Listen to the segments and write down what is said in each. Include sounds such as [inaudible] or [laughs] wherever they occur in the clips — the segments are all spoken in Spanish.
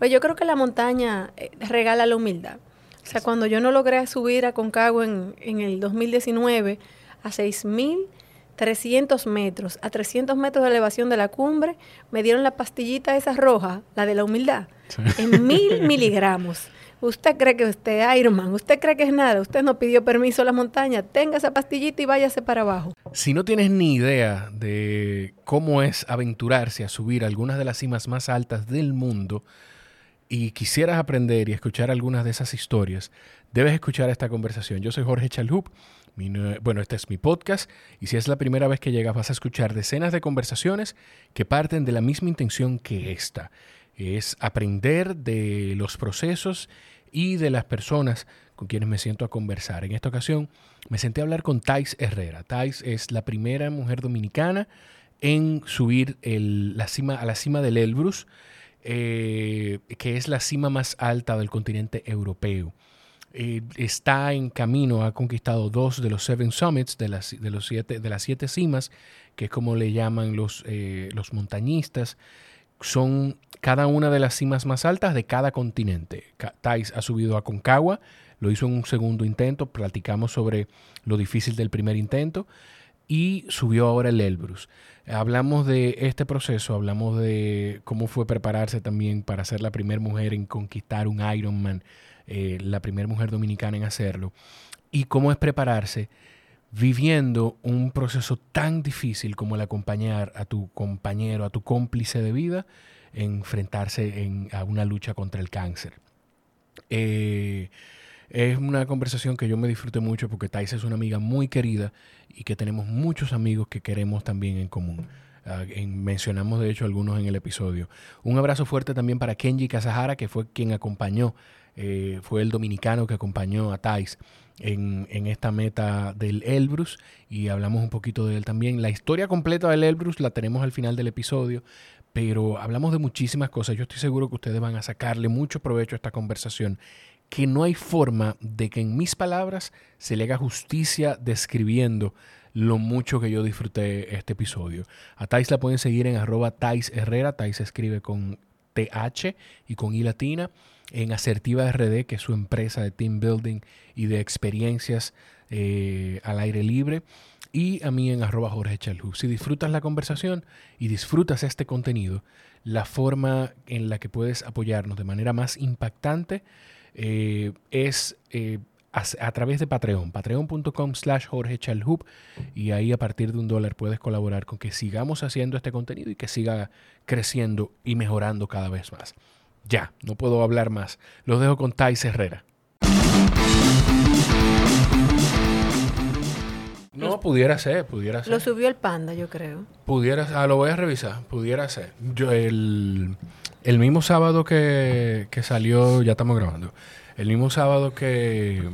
Pues yo creo que la montaña eh, regala la humildad. O sea, cuando yo no logré subir a Concagua en, en el 2019 a 6.300 metros, a 300 metros de elevación de la cumbre, me dieron la pastillita esa roja, la de la humildad, en mil [laughs] miligramos. Usted cree que usted es Ironman, usted cree que es nada, usted no pidió permiso a la montaña, tenga esa pastillita y váyase para abajo. Si no tienes ni idea de cómo es aventurarse a subir algunas de las cimas más altas del mundo y quisieras aprender y escuchar algunas de esas historias, debes escuchar esta conversación. Yo soy Jorge Chalhup. bueno, este es mi podcast y si es la primera vez que llegas vas a escuchar decenas de conversaciones que parten de la misma intención que esta. Es aprender de los procesos y de las personas con quienes me siento a conversar. En esta ocasión me senté a hablar con Thais Herrera. Thais es la primera mujer dominicana en subir a la cima del Elbrus, eh, que es la cima más alta del continente europeo. Eh, está en camino, ha conquistado dos de los Seven Summits, de las, de los siete, de las siete cimas, que es como le llaman los, eh, los montañistas son cada una de las cimas más altas de cada continente. Thais ha subido a Concagua, lo hizo en un segundo intento, platicamos sobre lo difícil del primer intento y subió ahora el Elbrus. Hablamos de este proceso, hablamos de cómo fue prepararse también para ser la primera mujer en conquistar un Ironman, eh, la primera mujer dominicana en hacerlo, y cómo es prepararse viviendo un proceso tan difícil como el acompañar a tu compañero, a tu cómplice de vida, enfrentarse a una lucha contra el cáncer. Eh, es una conversación que yo me disfruté mucho porque Thais es una amiga muy querida y que tenemos muchos amigos que queremos también en común. Ah, mencionamos de hecho algunos en el episodio. Un abrazo fuerte también para Kenji Kazahara, que fue quien acompañó, eh, fue el dominicano que acompañó a Thais en, esta meta del Elbrus y hablamos un poquito de él también. La historia completa del Elbrus la tenemos al final del episodio, pero hablamos de muchísimas cosas. Yo estoy seguro que ustedes van a sacarle mucho provecho a esta conversación, que no hay forma de que en mis palabras se le haga justicia describiendo lo mucho que yo disfruté este episodio. A Thais la pueden seguir en arroba Thais Herrera. Thais se escribe con TH y con I latina en Asertiva RD, que es su empresa de team building y de experiencias eh, al aire libre. Y a mí en arroba Jorge Chalhu. Si disfrutas la conversación y disfrutas este contenido, la forma en la que puedes apoyarnos de manera más impactante eh, es eh, a, través de Patreon, patreon.com slash Jorge Chalhub y ahí a partir de un dólar puedes colaborar con que sigamos haciendo este contenido y que siga creciendo y mejorando cada vez más. Ya, no puedo hablar más. Los dejo con Thais Herrera. No, pudiera ser, pudiera ser. Lo subió el panda, yo creo. Pudiera ah, lo voy a revisar, pudiera ser. Yo, el, el mismo sábado que, que salió, ya estamos grabando, el mismo sábado que,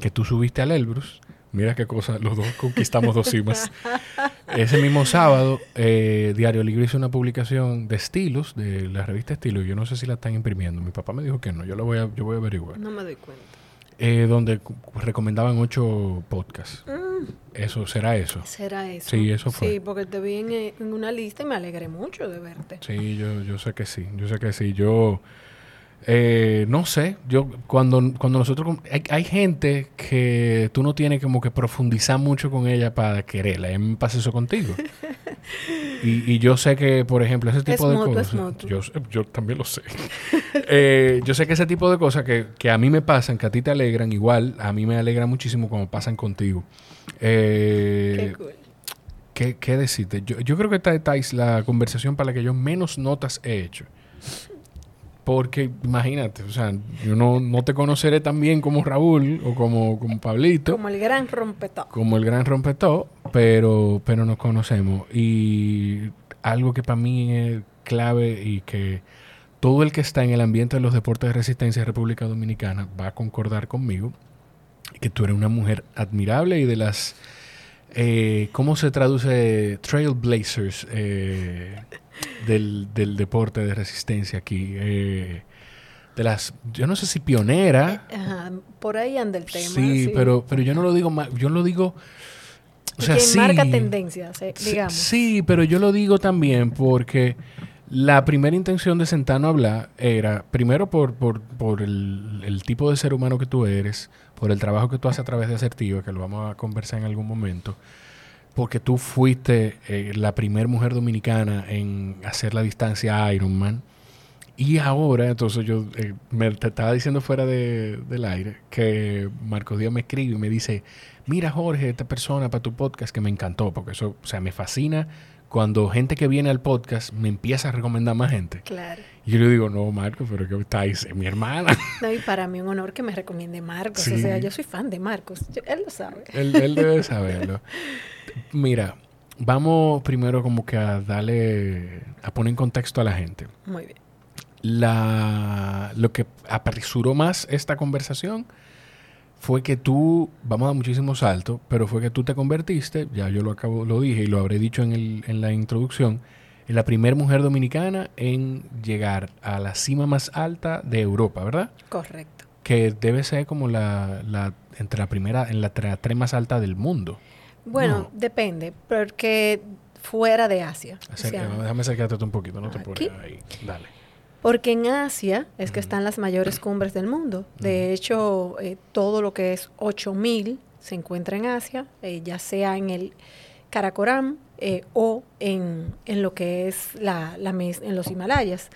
que tú subiste al Elbrus, Mira qué cosa, los dos conquistamos dos cimas. [laughs] Ese mismo sábado, eh, Diario Libre hizo una publicación de estilos, de la revista Estilos. Yo no sé si la están imprimiendo. Mi papá me dijo que no. Yo lo voy a, yo voy a averiguar. No me doy cuenta. Eh, donde recomendaban ocho podcasts. Mm. Eso, ¿será eso? Será eso. Sí, eso fue. Sí, porque te vi en, en, una lista y me alegré mucho de verte. Sí, yo, yo sé que sí. Yo sé que sí. Yo eh, no sé, yo cuando, cuando nosotros... Hay, gente que tú no tienes como que profundizar mucho con ella para quererla. A mí me pasa eso contigo. [laughs] y, yo sé que, por ejemplo, ese tipo de cosas... Yo, yo, también lo sé. [laughs] Eh, yo sé que ese tipo de cosas que, que, a mí me pasan, que a ti te alegran, igual a mí me alegra muchísimo como pasan contigo. Eh, Qué ¿qué, decirte? Yo, yo creo que esta es la conversación para la que yo menos notas he hecho. Porque imagínate, o sea, yo no, no te conoceré tan bien como Raúl o como, como Pablito. Como el gran rompetó. Como el gran rompetó, pero, pero nos conocemos. Y algo que para mí es clave y que todo el que está en el ambiente de los deportes de resistencia de República Dominicana va a concordar conmigo, que tú eres una mujer admirable y de las... Eh, ¿Cómo se traduce Trailblazers? Eh, del, deporte de resistencia aquí. Eh, de las, yo no sé si pionera. Eh, por ahí anda el tema. Sí, Pero, pero yo no lo digo más, yo lo digo... O sea, marca tendencias, eh, digamos. Sí, pero yo lo digo también porque La primera intención de sentarnos a hablar era, primero por, por, por el, el, tipo de ser humano que tú eres, por el trabajo que tú haces a través de Asertiva, que lo vamos a conversar en algún momento, porque tú fuiste eh, la primera mujer dominicana en hacer la distancia Ironman. Y ahora, entonces yo eh, me te estaba diciendo fuera de, del aire que Marco Díaz me escribe y me dice, mira Jorge, esta persona para tu podcast que me encantó, porque eso, o sea, me fascina cuando gente que viene al podcast me empieza a recomendar más gente. Claro. Y yo le digo, no, Marco, pero ¿qué estáis? mi hermana. [laughs] No, y para mí un honor que me recomiende Marcos. O sea, yo soy fan de Marcos. él lo sabe. Él, él debe [laughs] saberlo. Mira, vamos primero como que a darle, a poner en contexto a la gente. Muy bien. La, lo que apresuró más esta conversación fue que tú, vamos a dar muchísimos saltos, pero fue que tú te convertiste, ya yo lo acabo, lo dije y lo habré dicho en, el, en la introducción, en la primera mujer dominicana en llegar a la cima más alta de Europa, ¿verdad? Correcto. Que debe ser como la, la entre la primera, en la tres más alta del mundo. Bueno, depende, porque fuera de Asia. déjame acercarte un poquito, no te pones ahí. Dale. Porque en Asia es que están las mayores cumbres del mundo. De hecho, eh, todo lo que es 8000 se encuentra en Asia, eh, ya sea en el Karakoram eh, o en, en, lo que es la, la, en los Himalayas.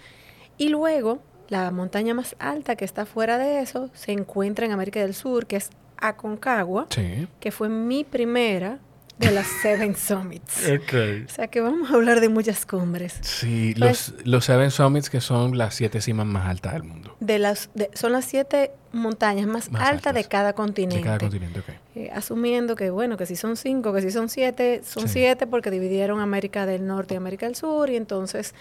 Y luego, la montaña más alta que está fuera de eso se encuentra en América del Sur, que es Aconcagua, que fue mi primera de las Seven Summits. [laughs] Okay. O sea que vamos a hablar de muchas cumbres. Sí, pues los, los Seven Summits que son las siete cimas más altas del mundo. De las, son las siete montañas más, altas, de cada continente. De cada continente, ok. Eh, asumiendo que, bueno, que si son cinco, que si son siete, son siete porque dividieron América del Norte y América del Sur y entonces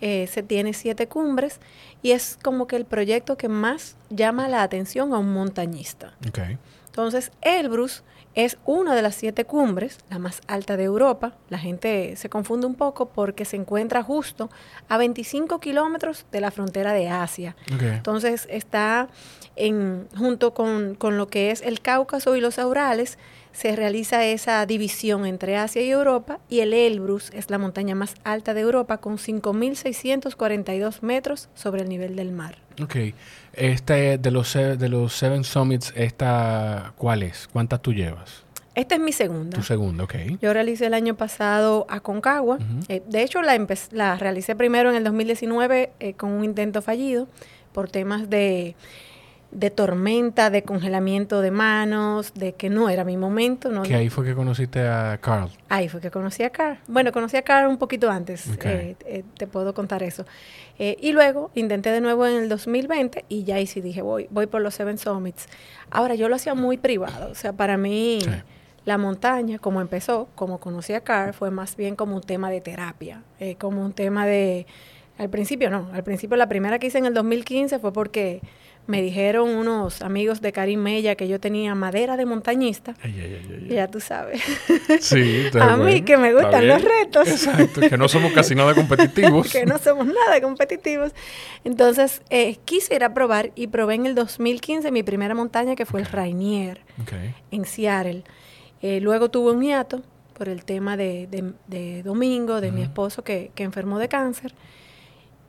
eh, se tiene siete cumbres y es como que el proyecto que más llama la atención a un montañista. Okay. Entonces, Elbrus es una de las siete cumbres, la más alta de Europa. La gente se confunde un poco porque se encuentra justo a 25 kilómetros de la frontera de Asia. Entonces está en, junto con, con, lo que es el Cáucaso y los Urales, se realiza esa división entre Asia y Europa y el Elbrus es la montaña más alta de Europa con 5.642 metros sobre el nivel del mar. Ok. Este, de los, de los Seven Summits, esta, ¿cuál es? ¿Cuántas tú llevas? Esta es mi segunda. Tu segunda, ok. Yo realicé el año pasado a Concagua. Eh, de hecho, la, la realicé primero en el 2019 eh, con un intento fallido por temas de de tormenta, de congelamiento de manos, de que no era mi momento. No, que ahí fue que conociste a Carl. Ahí fue que conocí a Carl. Bueno, conocí a Carl un poquito antes, eh, eh, te puedo contar eso. Eh, y luego intenté de nuevo en el 2020 y ya ahí sí dije, voy, voy por los Seven Summits. Ahora, yo lo hacía muy privado, o sea, para mí... La montaña, como empezó, como conocí a Carl, fue más bien como un tema de terapia, como un tema de... Al principio no, al principio la primera que hice en el 2015 fue porque me dijeron unos amigos de Karim Mella que yo tenía madera de montañista. ya tú sabes. Sí, [laughs] A mí que me gustan los retos. Exacto, que no [laughs] somos casi nada competitivos. que no somos nada competitivos. Entonces, eh, quise ir a probar y probé en el 2015 mi primera montaña que fue el Rainier, en Seattle. Eh, luego tuve un hiato por el tema de, de, Domingo, de mi esposo que, que enfermó de cáncer.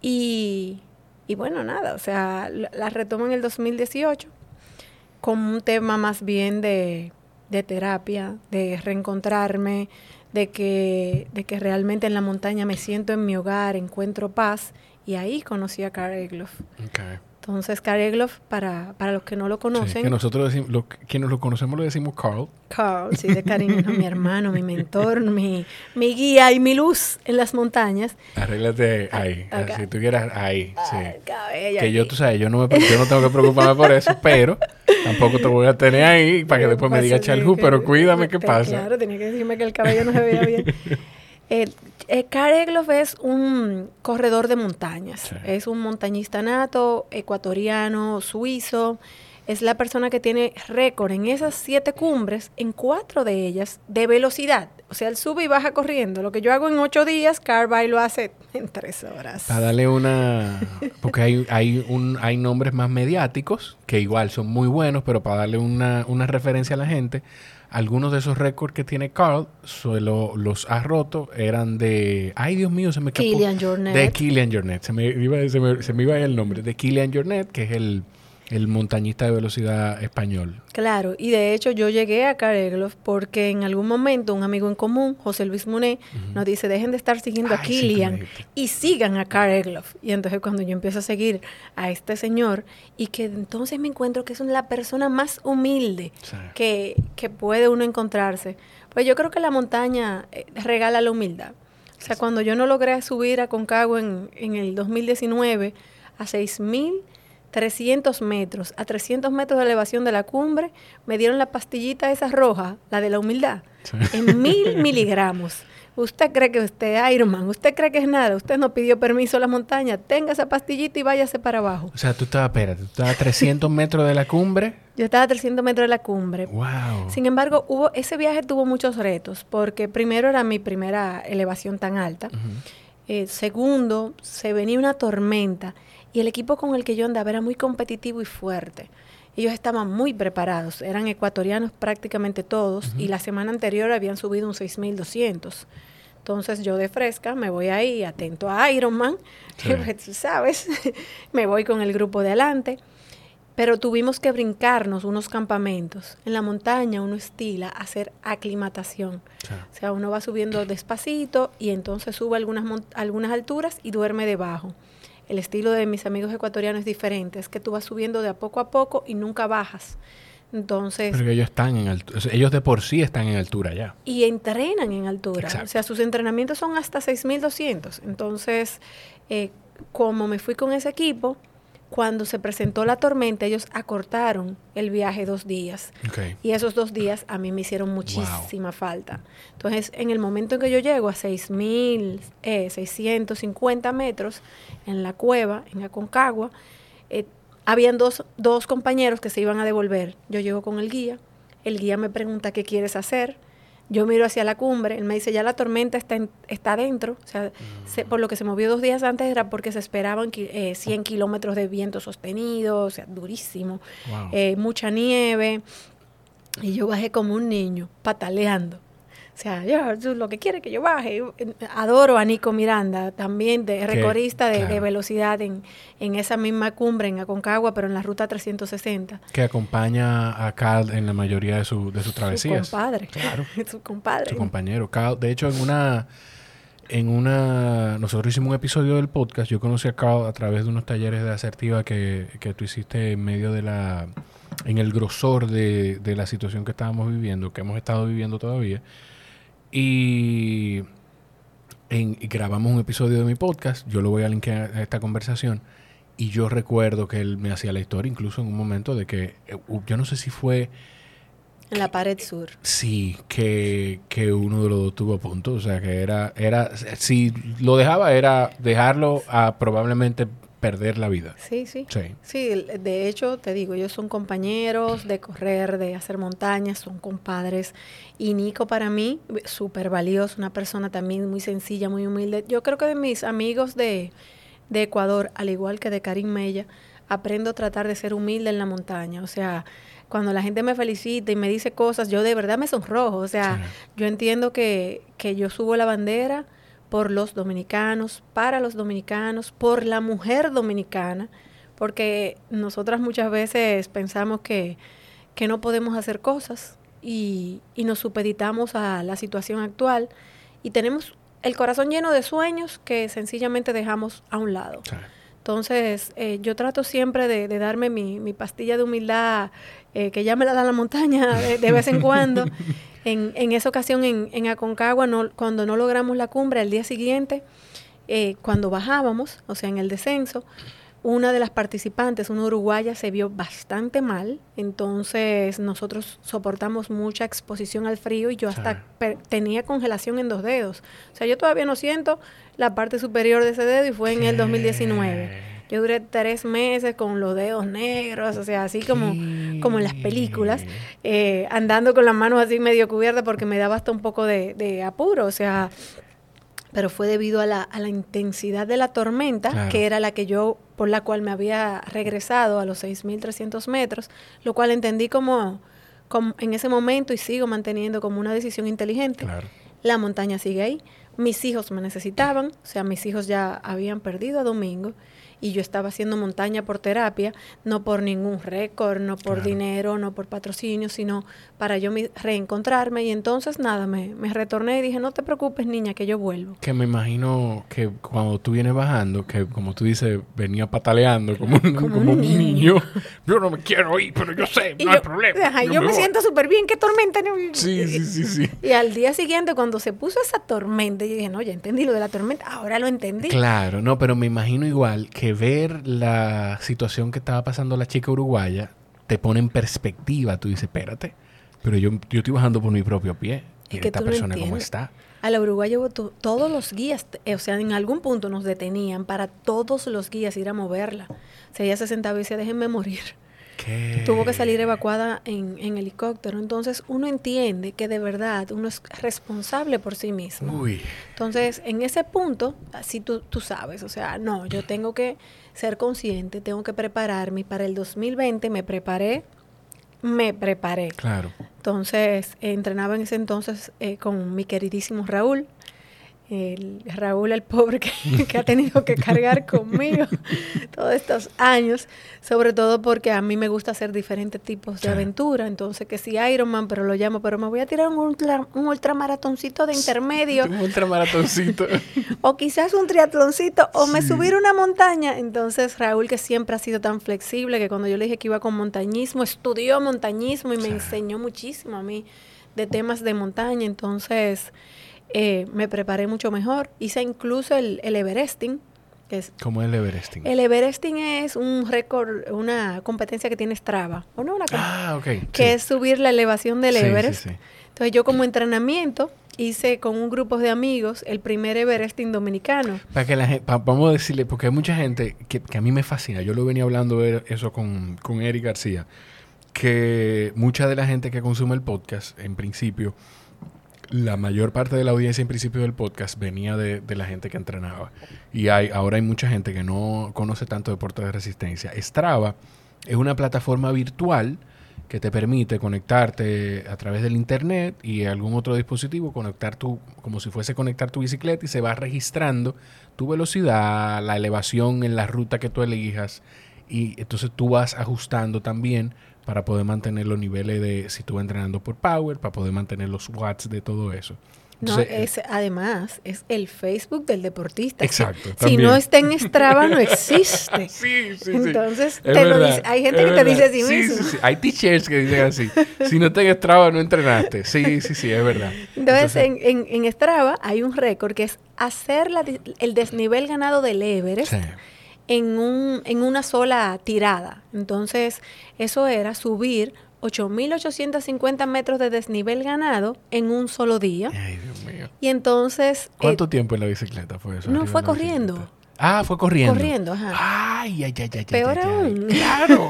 Y y bueno, nada, o sea, la, retomo en el 2018 como un tema más bien de, de terapia, de reencontrarme, de que, de que realmente en la montaña me siento en mi hogar, encuentro paz. Y ahí conocí a Carl Egloff. Entonces, Carl Egloff, para, para los que no lo conocen... que nosotros decimos, lo, quienes lo conocemos lo decimos Carl. Carl, sí, de [laughs] cariño, mi hermano, mi mentor, mi, mi guía y mi luz en las montañas. Arréglate ahí, si tú quieras, ahí, sí. que yo, tú sabes, yo no, me, yo no tengo que preocuparme por eso, pero tampoco te voy a tener ahí para que después me diga Chalhu, pero cuídame, ¿qué pasa? Claro, tenía que decirme que el cabello no se veía bien. [laughs] El, el es un corredor de montañas. Es un montañista nato, ecuatoriano, suizo. es la persona que tiene récord en esas siete cumbres, en cuatro de ellas, de velocidad. O sea, él sube y baja corriendo. Lo que yo hago en ocho días, Carby lo hace en tres horas. Para darle una... Porque hay, hay, un, hay nombres más mediáticos, que igual son muy buenos, pero para darle una, una referencia a la gente, algunos de esos récords que tiene Carl, solo los ha roto, eran de... Ay, Dios mío, se me escapó. Killian Jornet. De Killian Jornet. Se me, iba, se, me, se me iba el nombre. De Killian Jornet, que es el el montañista de velocidad español. Claro, y de hecho yo llegué a Careglof porque en algún momento un amigo en común, José Luis Muné, nos dice, dejen de estar siguiendo a Kilian y sigan a Careglof. Y entonces cuando yo empiezo a seguir a este señor y que entonces me encuentro que es la persona más humilde que, que, puede uno encontrarse, pues yo creo que la montaña eh, regala la humildad. O sea, cuando yo no logré subir a Concagua en, en el 2019 a 6000 300 metros, a 300 metros de elevación de la cumbre, me dieron la pastillita esa roja, la de la humildad, en mil [laughs] miligramos. Usted cree que usted es Ironman, usted cree que es nada, usted no pidió permiso a la montaña, tenga esa pastillita y váyase para abajo. O sea, tú estabas, espérate, tú estabas a 300 metros de la cumbre. Yo estaba a 300 metros de la cumbre. Wow. Sin embargo, hubo, ese viaje tuvo muchos retos, porque primero era mi primera elevación tan alta. Eh, segundo, se venía una tormenta y el equipo con el que yo andaba era muy competitivo y fuerte. Ellos estaban muy preparados, eran ecuatorianos prácticamente todos y la semana anterior habían subido un 6200. Entonces yo de fresca me voy ahí atento a Ironman, [laughs] tú sabes, [laughs] me voy con el grupo de adelante, pero tuvimos que brincarnos unos campamentos. En la montaña uno estila hacer aclimatación. O sea, uno va subiendo despacito y entonces sube algunas, algunas alturas y duerme debajo el estilo de mis amigos ecuatorianos es diferente, es que tú vas subiendo de a poco a poco y nunca bajas. Entonces. Pero ellos están en altura, ellos de por sí están en altura ya. Y entrenan en altura. O sea, sus entrenamientos son hasta 6200. Entonces, eh, como me fui con ese equipo, cuando se presentó la tormenta, ellos acortaron el viaje dos días. Y esos dos días a mí me hicieron muchísima falta. Entonces, en el momento en que yo llego a 6.650 eh, metros en la cueva, en Aconcagua, eh, habían dos, dos compañeros que se iban a devolver. Yo llego con el guía. El guía me pregunta qué quieres hacer yo miro hacia la cumbre, él me dice, ya la tormenta está, está dentro, o sea, por lo que se movió dos días antes era porque se esperaban 100 eh, kilómetros de viento sostenido, o sea, durísimo, eh, mucha nieve, y yo bajé como un niño, pataleando. O sea, yo, lo que quiere que yo baje. Adoro a Nico Miranda, también de recorrista de, velocidad en, en, esa misma cumbre, en Aconcagua, pero en la ruta 360. Que acompaña a Carl en la mayoría de, su, de sus travesías. Su compadre. Claro. [laughs] su compadre. Su compañero. Carl, de hecho, en una... En una... Nosotros hicimos un episodio del podcast. Yo conocí a Carl a través de unos talleres de asertiva que, que tú hiciste en medio de la... En el grosor de, de la situación que estábamos viviendo, que hemos estado viviendo todavía. Y grabamos un episodio de mi podcast, yo lo voy a linkear a esta conversación, y yo recuerdo que él me hacía la historia, incluso en un momento de que, eh, yo no sé si fue... En la pared sur. Sí, que, que uno de los dos tuvo a punto, o sea, que era, era, si lo dejaba era dejarlo a probablemente perder la vida. Sí, sí. Sí. de hecho, te digo, ellos son compañeros de correr, de hacer montañas, son compadres. Y Nico para mí, súper valioso, una persona también muy sencilla, muy humilde. Yo creo que de mis amigos de, de Ecuador, al igual que de Karim Mella, aprendo a tratar de ser humilde en la montaña. O sea, cuando la gente me felicita y me dice cosas, yo de verdad me sonrojo. O sea, yo entiendo que, que yo subo la bandera por los dominicanos, para los dominicanos, por la mujer dominicana, porque nosotras muchas veces pensamos que, que no podemos hacer cosas y, y, nos supeditamos a la situación actual y tenemos el corazón lleno de sueños que sencillamente dejamos a un lado. Entonces, eh, yo trato siempre de, darme mi, mi, pastilla de humildad, eh, que ya me la da la montaña de vez en cuando, [laughs] En, en esa ocasión en, en Aconcagua, no, cuando no logramos la cumbre, al día siguiente, eh, cuando bajábamos, o sea, en el descenso, una de las participantes, una uruguaya, se vio bastante mal, entonces nosotros soportamos mucha exposición al frío y yo hasta tenía congelación en dos dedos. O sea, yo todavía no siento la parte superior de ese dedo y fue en el 2019. Yo duré tres meses con los dedos negros, o sea, así como, como en las películas, eh, andando con las manos así medio cubiertas porque me daba hasta un poco de, de apuro, o sea, pero fue debido a la, a la intensidad de la tormenta, que era la que yo, por la cual me había regresado a los 6.300 metros, lo cual entendí como, como, en ese momento y sigo manteniendo como una decisión inteligente. La montaña sigue ahí, mis hijos me necesitaban, o sea, mis hijos ya habían perdido a Domingo y yo estaba haciendo montaña por terapia, no por ningún récord, no por dinero, no por patrocinio, sino para yo reencontrarme. Y entonces nada, me, me, retorné y dije, no te preocupes niña, que yo vuelvo. Que me imagino que cuando tú vienes bajando, que como tú dices, venía pataleando como, un, niño. yo no me quiero ir, pero yo sé, no hay problema. yo, me, siento súper bien, qué tormenta. Sí, sí, sí, sí. [laughs] Y al día siguiente, cuando se puso esa tormenta, yo dije, no, ya entendí lo de la tormenta, ahora lo entendí. Claro, no, pero me imagino igual que ver la situación que estaba pasando la chica uruguaya te pone en perspectiva. Tú dices, espérate, pero yo, yo estoy bajando por mi propio pie. Y esta persona cómo está. A la Uruguaya todos los guías, eh, o sea, en algún punto nos detenían para todos los guías ir a moverla. O sea, ella se sentaba y decía, déjenme morir. Tuvo que salir evacuada en, helicóptero. Entonces uno entiende que de verdad uno es responsable por sí mismo. Entonces, en ese punto, así tú, tú sabes, o sea, no, yo tengo que ser consciente, tengo que prepararme. Para el 2020 me preparé, me preparé. Claro. Entonces, entrenaba en ese entonces eh, con mi queridísimo Raúl, el Raúl, el pobre [laughs] que, ha tenido que cargar conmigo [laughs] todos estos años, sobre todo porque a mí me gusta hacer diferentes tipos de aventura, entonces que si Ironman, pero lo llamo, pero me voy a tirar un, ultra, un ultramaratoncito de intermedio. un ultramaratoncito. [laughs] o quizás un triatloncito, o me subir una montaña. Entonces Raúl, que siempre ha sido tan flexible, que cuando yo le dije que iba con montañismo, estudió montañismo y me enseñó muchísimo a mí de temas de montaña, entonces... Eh, me preparé mucho mejor. Hice incluso el, el Everesting. Que es, ¿Cómo es el Everesting? El Everesting es un récord, una competencia que tiene Strava. ¿o no? Una ah, ok. Que es subir la elevación del Everest. Entonces yo como entrenamiento hice con un grupo de amigos el primer Everesting dominicano. Para que la gente, vamos a decirle, porque hay mucha gente que, que, a mí me fascina. Yo lo venía hablando eso con, con Eric García, que mucha de la gente que consume el podcast, en principio, la mayor parte de la audiencia en principio del podcast venía de, la gente que entrenaba. Y hay, ahora hay mucha gente que no conoce tanto deporte de resistencia. Strava es una plataforma virtual que te permite conectarte a través del internet y algún otro dispositivo, conectar tu, como si fuese conectar tu bicicleta y se va registrando tu velocidad, la elevación en la ruta que tú elijas y entonces tú vas ajustando también para poder mantener los niveles de, si tú vas entrenando por power, para poder mantener los watts de todo eso. no, es, además, es el Facebook del deportista. Exacto. Si, no está en Strava, no existe. [laughs] sí, sí, Entonces, te lo dice, hay gente que te dice así mismo. Sí, sí, Hay teachers que dicen así. Si no está en Strava, no entrenaste. Sí, sí, sí, es verdad. Entonces, en, en, en, Strava hay un récord que es hacer la, el desnivel ganado del Everest. En, un, en una sola tirada. Entonces, eso era subir 8.850 metros de desnivel ganado en un solo día. Ay, Dios mío. Y entonces... ¿Cuánto eh, tiempo en la bicicleta fue eso? No, fue corriendo. Ah, fue corriendo. Corriendo, ajá. Ay, ay, ay, ay. Peor aún. [laughs] Claro.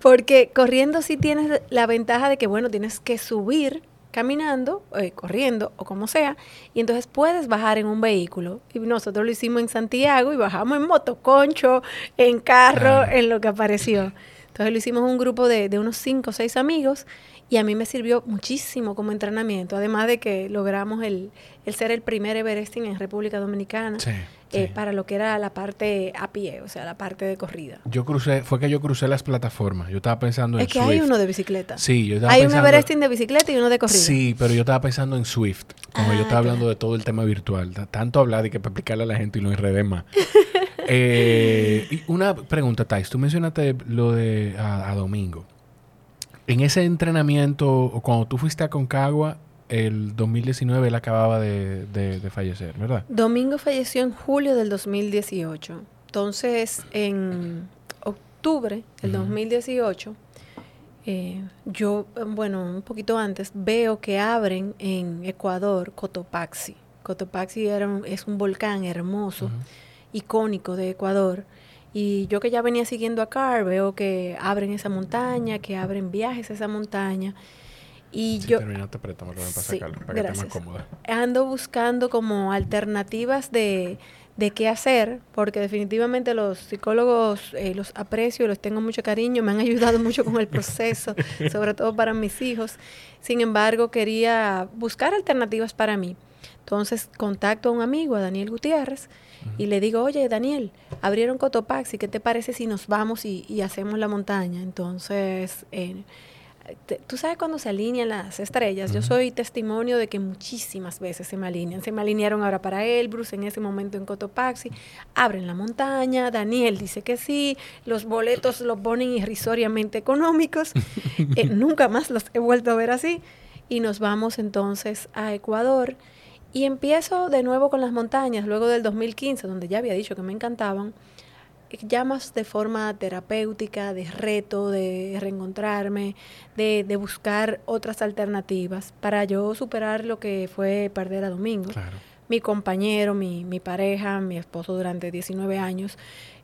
Porque corriendo sí tienes la ventaja de que, bueno, tienes que subir caminando, eh, corriendo o como sea, y entonces puedes bajar en un vehículo. Y nosotros lo hicimos en Santiago y bajamos en motoconcho, en carro, en lo que apareció. Entonces lo hicimos un grupo de, de unos cinco o seis amigos y a mí me sirvió muchísimo como entrenamiento, además de que logramos el, el ser el primer Everesting en República Dominicana. Eh, para lo que era la parte a pie, o sea, la parte de corrida. Yo crucé, fue que yo crucé las plataformas. Yo estaba pensando en Es que hay uno de bicicleta. Sí, yo estaba Hay un Everesting de bicicleta y uno de corrida. Sí, pero yo estaba pensando en Swift. Como yo Ah, estaba hablando de todo el tema virtual. Tanto hablar de que para explicarle a la gente y lo enredé más. [laughs] Eh, y una pregunta, Thais. Tú mencionaste lo de a, a Domingo. En ese entrenamiento, cuando tú fuiste a Concagua, el 2019 él acababa de, de- de fallecer, ¿verdad? Domingo falleció en julio del 2018. Entonces, en octubre del Ujú. 2018, eh, yo, bueno, un poquito antes, veo que abren en Ecuador Cotopaxi. Cotopaxi era un- es un volcán hermoso. Icónico de Ecuador. Y yo que ya venía siguiendo a Car, veo que abren esa montaña, que abren viajes a esa montaña. Y yo... sí, gracias. Ando buscando como alternativas de, de qué hacer, porque definitivamente los psicólogos eh, los aprecio, los tengo mucho cariño, me han [laughs] ayudado mucho con el proceso, [laughs] sobre todo para mis hijos. Sin embargo, quería buscar alternativas para mí. Entonces contacto a un amigo, a Daniel Gutiérrez, y le digo, oye, Daniel, abrieron Cotopaxi, ¿qué te parece si nos vamos y, hacemos la montaña? Entonces, eh, tú sabes cuando se alinean las estrellas. Yo soy testimonio de que muchísimas veces se me alinean. Se me alinearon ahora para Elbrus, en ese momento en Cotopaxi. Abren la montaña, Daniel dice que sí, los boletos los ponen irrisoriamente económicos. [laughs] Eh, nunca más los he vuelto a ver así. Y nos vamos entonces a Ecuador. Y empiezo de nuevo con las montañas, luego del 2015, donde ya había dicho que me encantaban llamas de forma terapéutica, de reto, de reencontrarme, de, de, buscar otras alternativas para yo superar lo que fue perder a Domingo. Mi compañero, mi, mi pareja, mi esposo durante 19 años,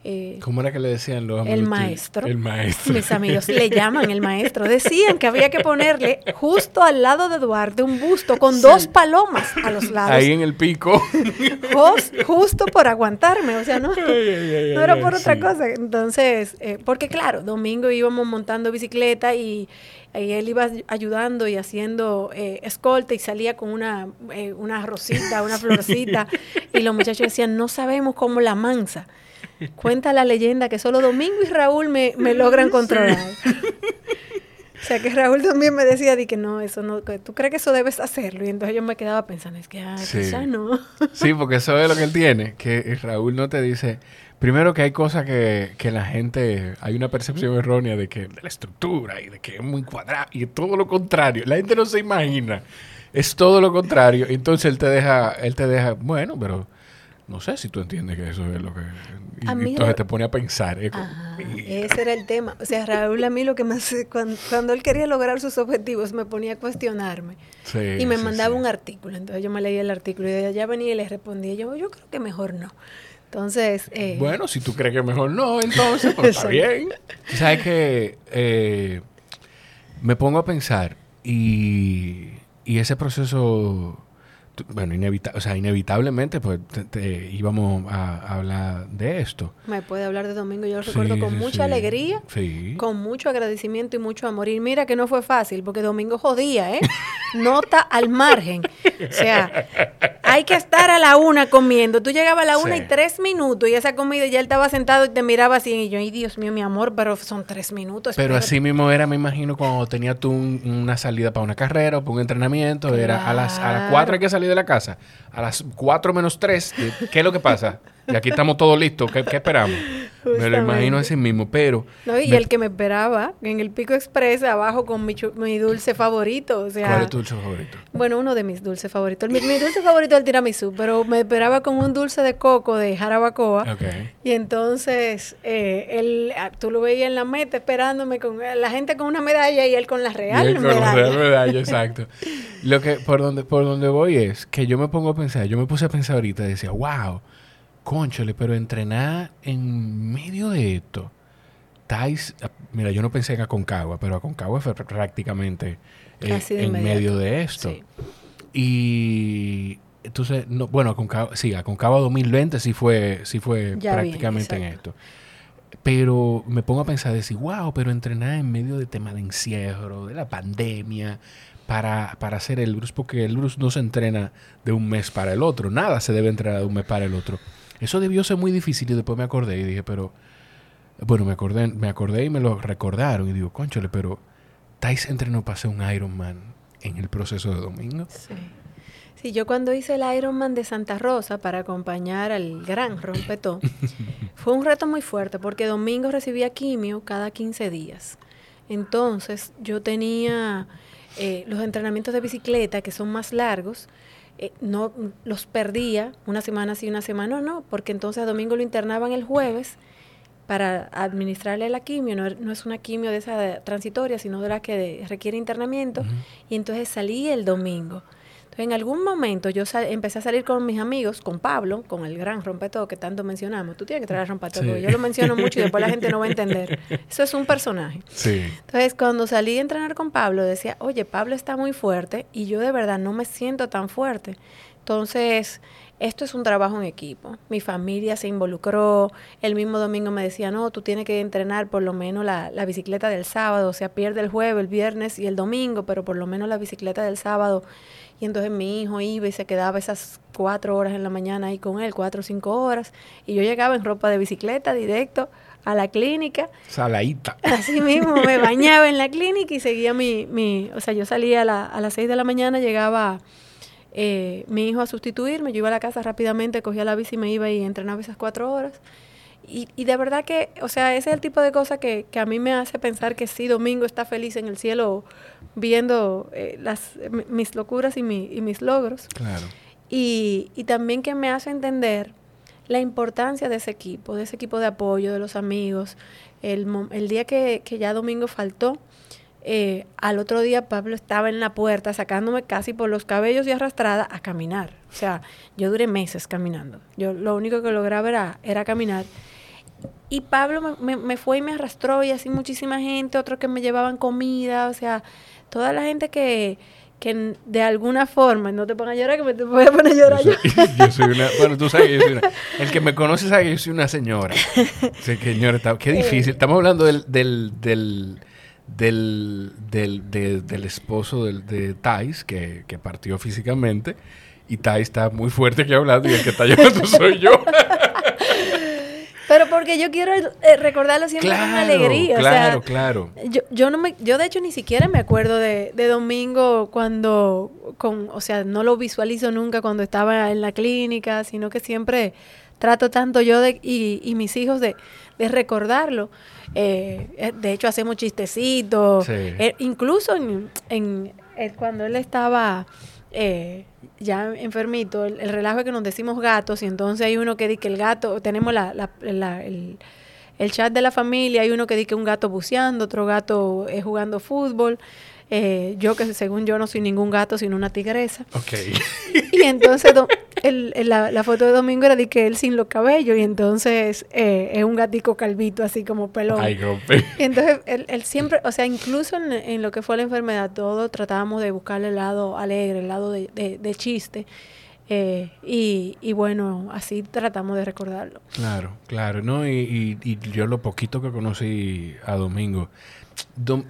eh, ¿Cómo era que le decían los amigos? El maestro. El maestro. Mis amigos le llaman el maestro. Decían que había que ponerle justo al lado de Duarte un busto con dos palomas a los lados. Ahí en el pico. justo por aguantarme, o sea, no, no era por otra cosa. Entonces, eh, porque claro, domingo íbamos montando bicicleta y, él iba ayudando y haciendo eh, escolta y salía con una, una rosita, una [laughs] florcita. y los muchachos decían, no sabemos cómo la mansa. Cuenta la leyenda que solo Domingo y Raúl me, logran controlar. O sea que Raúl también me decía di que no, eso no, tú crees que eso debes hacerlo. Y entonces yo me quedaba pensando, es que ah, ya no. sí, porque eso es lo que él tiene, que Raúl no te dice, primero que hay cosas que, que la gente, hay una percepción errónea de que de la estructura y de que es muy cuadrado y todo lo contrario. La gente no se imagina. Es todo lo contrario. Entonces él te deja, él te deja, bueno, pero no sé si tú entiendes que eso es lo que... Y, entonces te pone a pensar. ese era el tema. O sea, Raúl a mí lo que más... Cuando, cuando él quería lograr sus objetivos me ponía a cuestionarme. y me mandaba un artículo. Entonces yo me leía el artículo y de allá venía y le respondía. Yo, yo creo que mejor no. Entonces... Eh, bueno, si tú crees que mejor no, entonces pues, está [laughs] bien. ¿Sabes que eh, Me pongo a pensar y, y ese proceso bueno, o sea, inevitablemente pues te, íbamos a, hablar de esto. Me puede hablar de domingo, yo lo recuerdo con mucha alegría, con mucho agradecimiento y mucho amor. Y mira que no fue fácil, porque domingo jodía, ¿eh? [laughs] Nota al margen. O sea, hay que estar a la una comiendo. Tú llegabas a la una y tres minutos y esa comida ya él estaba sentado y te miraba así y yo, ay Dios mío, mi amor, pero son tres minutos. Pero así mismo era, me imagino, cuando tenía tú una salida para una carrera o para un entrenamiento, era a las, a las cuatro hay que salir de la casa a las 4 menos 3, ¿qué es lo que pasa? Y aquí estamos todos listos, ¿qué, esperamos? Me lo imagino así mismo, pero... y el que me esperaba en el Pico Express abajo con mi, mi, dulce favorito, o sea... ¿Cuál es tu dulce favorito? Bueno, uno de mis dulces favoritos. Mi, dulce favorito es el tiramisú, pero me esperaba con un dulce de coco de jarabacoa. Y entonces, eh, él, ah, tú lo veías en la meta esperándome con la gente con una medalla y él con la real con La real medalla, [laughs] exacto. Lo que, por donde, por donde voy es que yo me pongo a pensar, yo me puse a pensar ahorita y decía, wow conchole, pero entrenar en medio de esto. Tais, mira, yo no pensé en Aconcagua, pero Aconcagua fue prácticamente eh, en medio de esto. Y entonces, no, bueno, Aconcagua, sí, Aconcagua 2020 sí fue, sí fue prácticamente en esto. Pero me pongo a pensar, decir, wow, pero entrenar en medio de tema de encierro, de la pandemia, para, para hacer el Bruce, porque el Bruce no se entrena de un mes para el otro, nada se debe entrenar de un mes para el otro. Eso debió ser muy difícil y después me acordé y dije, pero... Bueno, me acordé, me acordé y me lo recordaron y digo, conchole, pero Thais entrenó para hacer un Ironman en el proceso de domingo. Sí. Sí, yo cuando hice el Ironman de Santa Rosa para acompañar al gran rompetón, [coughs] fue un reto muy fuerte porque domingo recibía quimio cada 15 días. Entonces yo tenía eh, los entrenamientos de bicicleta que son más largos, eh, no los perdía una semana sí, una semana no, porque entonces a domingo lo internaban el jueves para administrarle la quimio, no, es una quimio de esa transitoria, sino de la que requiere internamiento, y entonces salí el domingo. En algún momento yo empecé a salir con mis amigos, con Pablo, con el gran rompetó que tanto mencionamos. Tú tienes que traer a rompetó, yo lo menciono mucho y después la gente no va a [laughs] entender. Eso es un personaje. Sí. Entonces, cuando salí a entrenar con Pablo, decía, oye, Pablo está muy fuerte y yo de verdad no me siento tan fuerte. Entonces, esto es un trabajo en equipo. Mi familia se involucró. El mismo domingo me decía, no, tú tienes que entrenar por lo menos la, la, bicicleta del sábado. O sea, pierde el jueves, el viernes y el domingo, pero por lo menos la bicicleta del sábado. Y entonces mi hijo iba y se quedaba esas cuatro horas en la mañana ahí con él, cuatro o cinco horas. Y yo llegaba en ropa de bicicleta directo a la clínica. Saladita. [laughs] Así mismo, me bañaba en la clínica y seguía mi, mi o sea, yo salía a, la, a las seis de la mañana, llegaba eh, mi hijo a sustituirme, yo iba a la casa rápidamente, cogía la bici y me iba y entrenaba esas cuatro horas. Y, y, de verdad que, o sea, ese es el tipo de cosa que, que, a mí me hace pensar que sí, Domingo está feliz en el cielo viendo eh, las, mis locuras y, mi, y, mis logros. Claro. Y, y, también que me hace entender la importancia de ese equipo, de ese equipo de apoyo, de los amigos. El, el día que, que ya Domingo faltó, eh, al otro día Pablo estaba en la puerta sacándome casi por los cabellos y arrastrada a caminar. O sea, yo duré meses caminando. Yo lo único que lograba era, era caminar. Y Pablo me, me, fue y me arrastró y así muchísima gente, otros que me llevaban comida, o sea, toda la gente que, que de alguna forma, no te pongas a llorar, que me te voy a poner a llorar yo. Soy, yo. soy una, bueno, tú sabes que yo soy una, [laughs] el que me conoce sabe que yo soy una señora. Sí, señora, qué difícil. Estamos hablando del, del, del del, del, del esposo del, de Thais, que, que, partió físicamente, y Thais está muy fuerte que hablando, y el que está llorando soy yo. [laughs] Pero porque yo quiero eh, recordarlo siempre con alegría. Claro, claro. Yo, yo, no me, yo de hecho ni siquiera me acuerdo de, de, Domingo cuando, con, o sea, no lo visualizo nunca cuando estaba en la clínica, sino que siempre trato tanto yo de, y, y mis hijos de, de recordarlo. Eh, eh, de hecho, hacemos chistecitos. Eh, incluso en, en, cuando él estaba ya enfermito, el, relajo es que nos decimos gatos y entonces hay uno que dice que el gato, tenemos la, la, el, el, chat de la familia, hay uno que dice que un gato buceando, otro gato jugando fútbol. Eh, yo que según yo no soy ningún gato, sino una tigresa. Ok. [laughs] Y entonces el, la, la, foto de Domingo era de que él sin los cabellos y entonces eh, es un gatico calvito así como pelón. Ay, y entonces él, él, siempre, o sea, incluso en, en, lo que fue la enfermedad, todo tratábamos de buscarle el lado alegre, el lado de, de, de chiste. Eh, y, y, bueno, así tratamos de recordarlo. Claro, claro, ¿no? Y, y, y yo lo poquito que conocí a Domingo,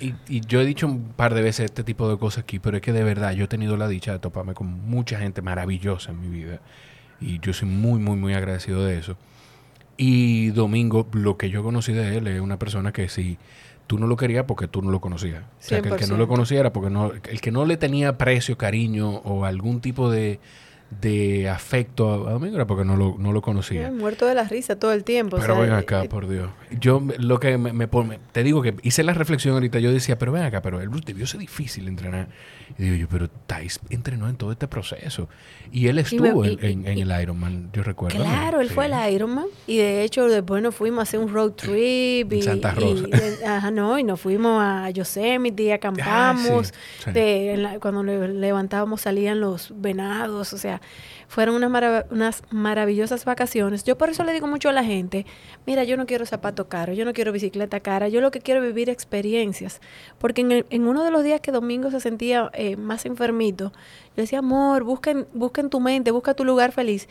y, yo he dicho un par de veces este tipo de cosas aquí, pero es que de verdad yo he tenido la dicha de toparme con mucha gente maravillosa en mi vida. Y yo soy muy, muy, muy agradecido de eso. Y Domingo, lo que yo conocí de él es una persona que si tú no lo querías porque tú no lo conocías. O sea, que el que no lo conociera porque no, el que no le tenía precio, cariño o algún tipo de, de afecto a Domingo era porque no lo, no lo conocía. muerto de la risa todo el tiempo. Pero ven acá, por Dios. Yo lo que me, me, te digo que hice la reflexión ahorita, yo decía, pero ven acá, pero el debió ser difícil entrenar. Y digo yo, pero Thais entrenó en todo este proceso. Y él estuvo en, el Ironman, yo recuerdo. Claro, él fue el Ironman. Y de hecho, después nos fuimos a hacer un road trip. Y, Santa Rosa. Y, ajá, no, y nos fuimos a Yosemite, acampamos. Ah, de, cuando levantábamos salían los venados, o sea fueron unas, unas maravillosas vacaciones. Yo por eso le digo mucho a la gente, mira, yo no quiero zapato caro, yo no quiero bicicleta cara, yo lo que quiero es vivir experiencias. Porque en, en uno de los días que Domingo se sentía eh, más enfermito, yo decía, amor, busca en, busca en tu mente, busca tu lugar feliz.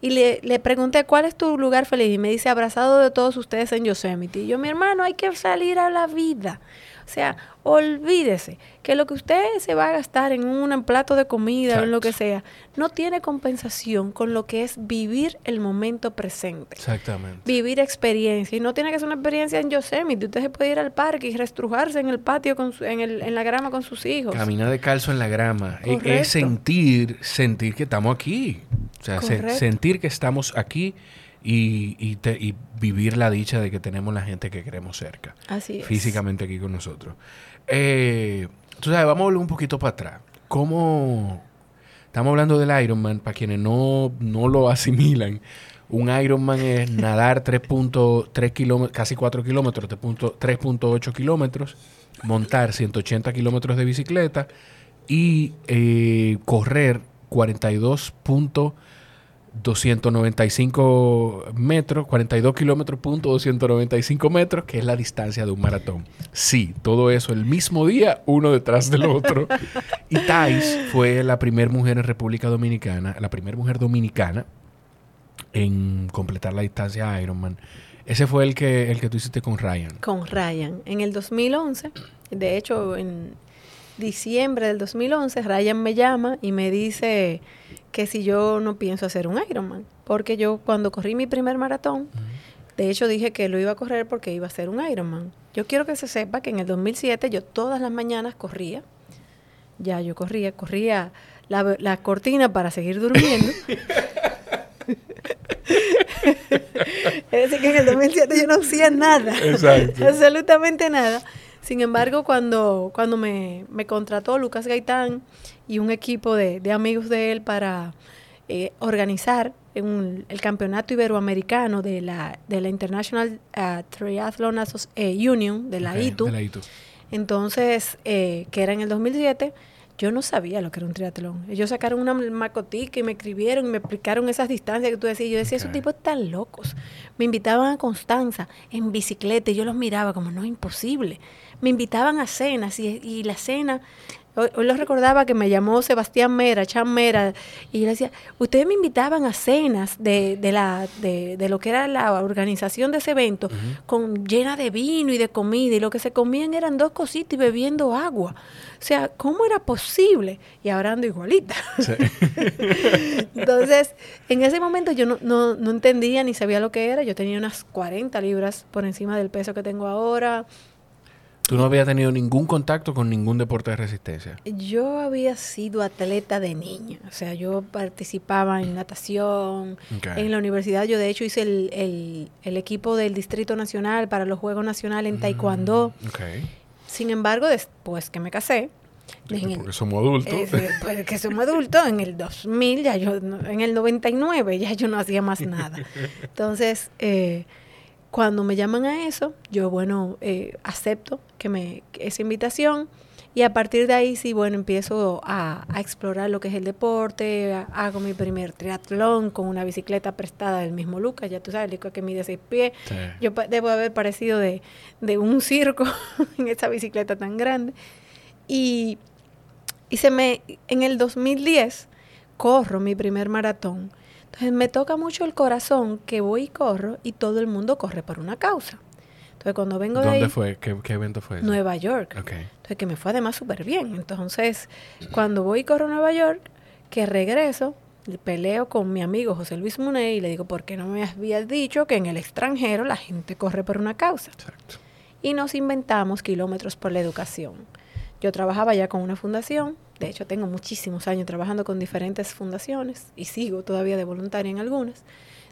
Y le, le, pregunté, ¿cuál es tu lugar feliz? Y me dice, abrazado de todos ustedes en Yosemite. Y yo, mi hermano, hay que salir a la vida. O sea, olvídese que lo que usted se va a gastar en un plato de comida o en lo que sea, no tiene compensación con lo que es vivir el momento presente. Exactamente. Vivir experiencia. Y no tiene que ser una experiencia en Yosemite. Usted se puede ir al parque y restrujarse en el patio, con en, el, en la grama con sus hijos. Caminar de calzo en la grama. Es, es sentir, sentir que estamos aquí. O sea, se, sentir que estamos aquí y, y, te, y, vivir la dicha de que tenemos la gente que queremos cerca. Así es. Físicamente aquí con nosotros. Eh, tú sabes, vamos a volver un poquito para atrás. ¿Cómo...? Estamos hablando del Ironman, para quienes no, no lo asimilan. Un Ironman es [laughs] nadar 3.3 kilómetros, casi 4 kilómetros, 3.8 kilómetros, montar 180 kilómetros de bicicleta y eh, correr 42.295 metros, 42 kilómetros punto 295 metros, que es la distancia de un maratón. Sí, todo eso el mismo día, uno detrás del otro. [laughs] y Thais fue la primera mujer en República Dominicana, la primera mujer dominicana en completar la distancia Ironman. Ese fue el que, el que tú hiciste con Ryan. Con Ryan. En el 2011, de hecho, en diciembre del 2011, Ryan me llama y me dice que si yo no pienso hacer un Ironman. Porque yo cuando corrí mi primer maratón, de hecho dije que lo iba a correr porque iba a ser un Ironman. Yo quiero que se sepa que en el 2007 yo todas las mañanas corría. Ya yo corría, corría la, la cortina para seguir durmiendo. [laughs] es decir, que en el 2007 yo no hacía nada. Exacto. [laughs] Absolutamente nada. Sin embargo, cuando, cuando me, me contrató Lucas Gaitán y un equipo de, de amigos de él para eh, organizar un, el campeonato iberoamericano de la, de la International uh, Triathlon eh, Union, de la, ITU. de la ITU. Entonces, eh, que era en el 2007, yo no sabía lo que era un triatlón. Ellos sacaron una macotica y me escribieron y me explicaron esas distancias que tú decías. Yo decía, esos tipos están locos. Me invitaban a Constanza en bicicleta y yo los miraba como, no, imposible. Me invitaban a cenas y, y la cena Hoy, lo recordaba que me llamó Sebastián Mera, Chan Mera, y yo le decía, ustedes me invitaban a cenas de, de la, de, de, lo que era la organización de ese evento, con llena de vino y de comida, y lo que se comían eran dos cositas y bebiendo agua. O sea, ¿cómo era posible? Y ahora ando igualita. [laughs] Entonces, en ese momento yo no, no, no entendía ni sabía lo que era. Yo tenía unas 40 libras por encima del peso que tengo ahora ¿Tú no habías tenido ningún contacto con ningún deporte de resistencia? Yo había sido atleta de niña, o sea, yo participaba en natación, en la universidad yo de hecho hice el, equipo del Distrito Nacional para los Juegos Nacionales en Taekwondo. Mm, Sin embargo, después que me casé, porque somos adultos. Eh, pues que somos adultos, en el 2000, ya yo, en el 99 ya yo no hacía más nada. [laughs] Entonces, eh, cuando me llaman a eso, yo, bueno, eh, acepto que me, esa invitación y a partir de ahí sí, bueno, empiezo a, explorar lo que es el deporte, hago mi primer triatlón con una bicicleta prestada del mismo Lucas, ya tú sabes, el que mide seis pies. Yo debo haber parecido de, de un circo [laughs] en esa bicicleta tan grande. Y, y se me, en el 2010, corro mi primer maratón me toca mucho el corazón que voy y corro y todo el mundo corre por una causa. Entonces cuando vengo de ¿Dónde fue? ¿Qué, evento fue? Nueva York. Entonces que me fue además súper bien. Entonces cuando voy y corro a Nueva York, que regreso, peleo con mi amigo José Luis Muné y le digo, ¿por qué no me habías dicho que en el extranjero la gente corre por una causa? Exacto. Y nos inventamos kilómetros por la educación. Yo trabajaba ya con una fundación de hecho, tengo muchísimos años trabajando con diferentes fundaciones y sigo todavía de voluntaria en algunas.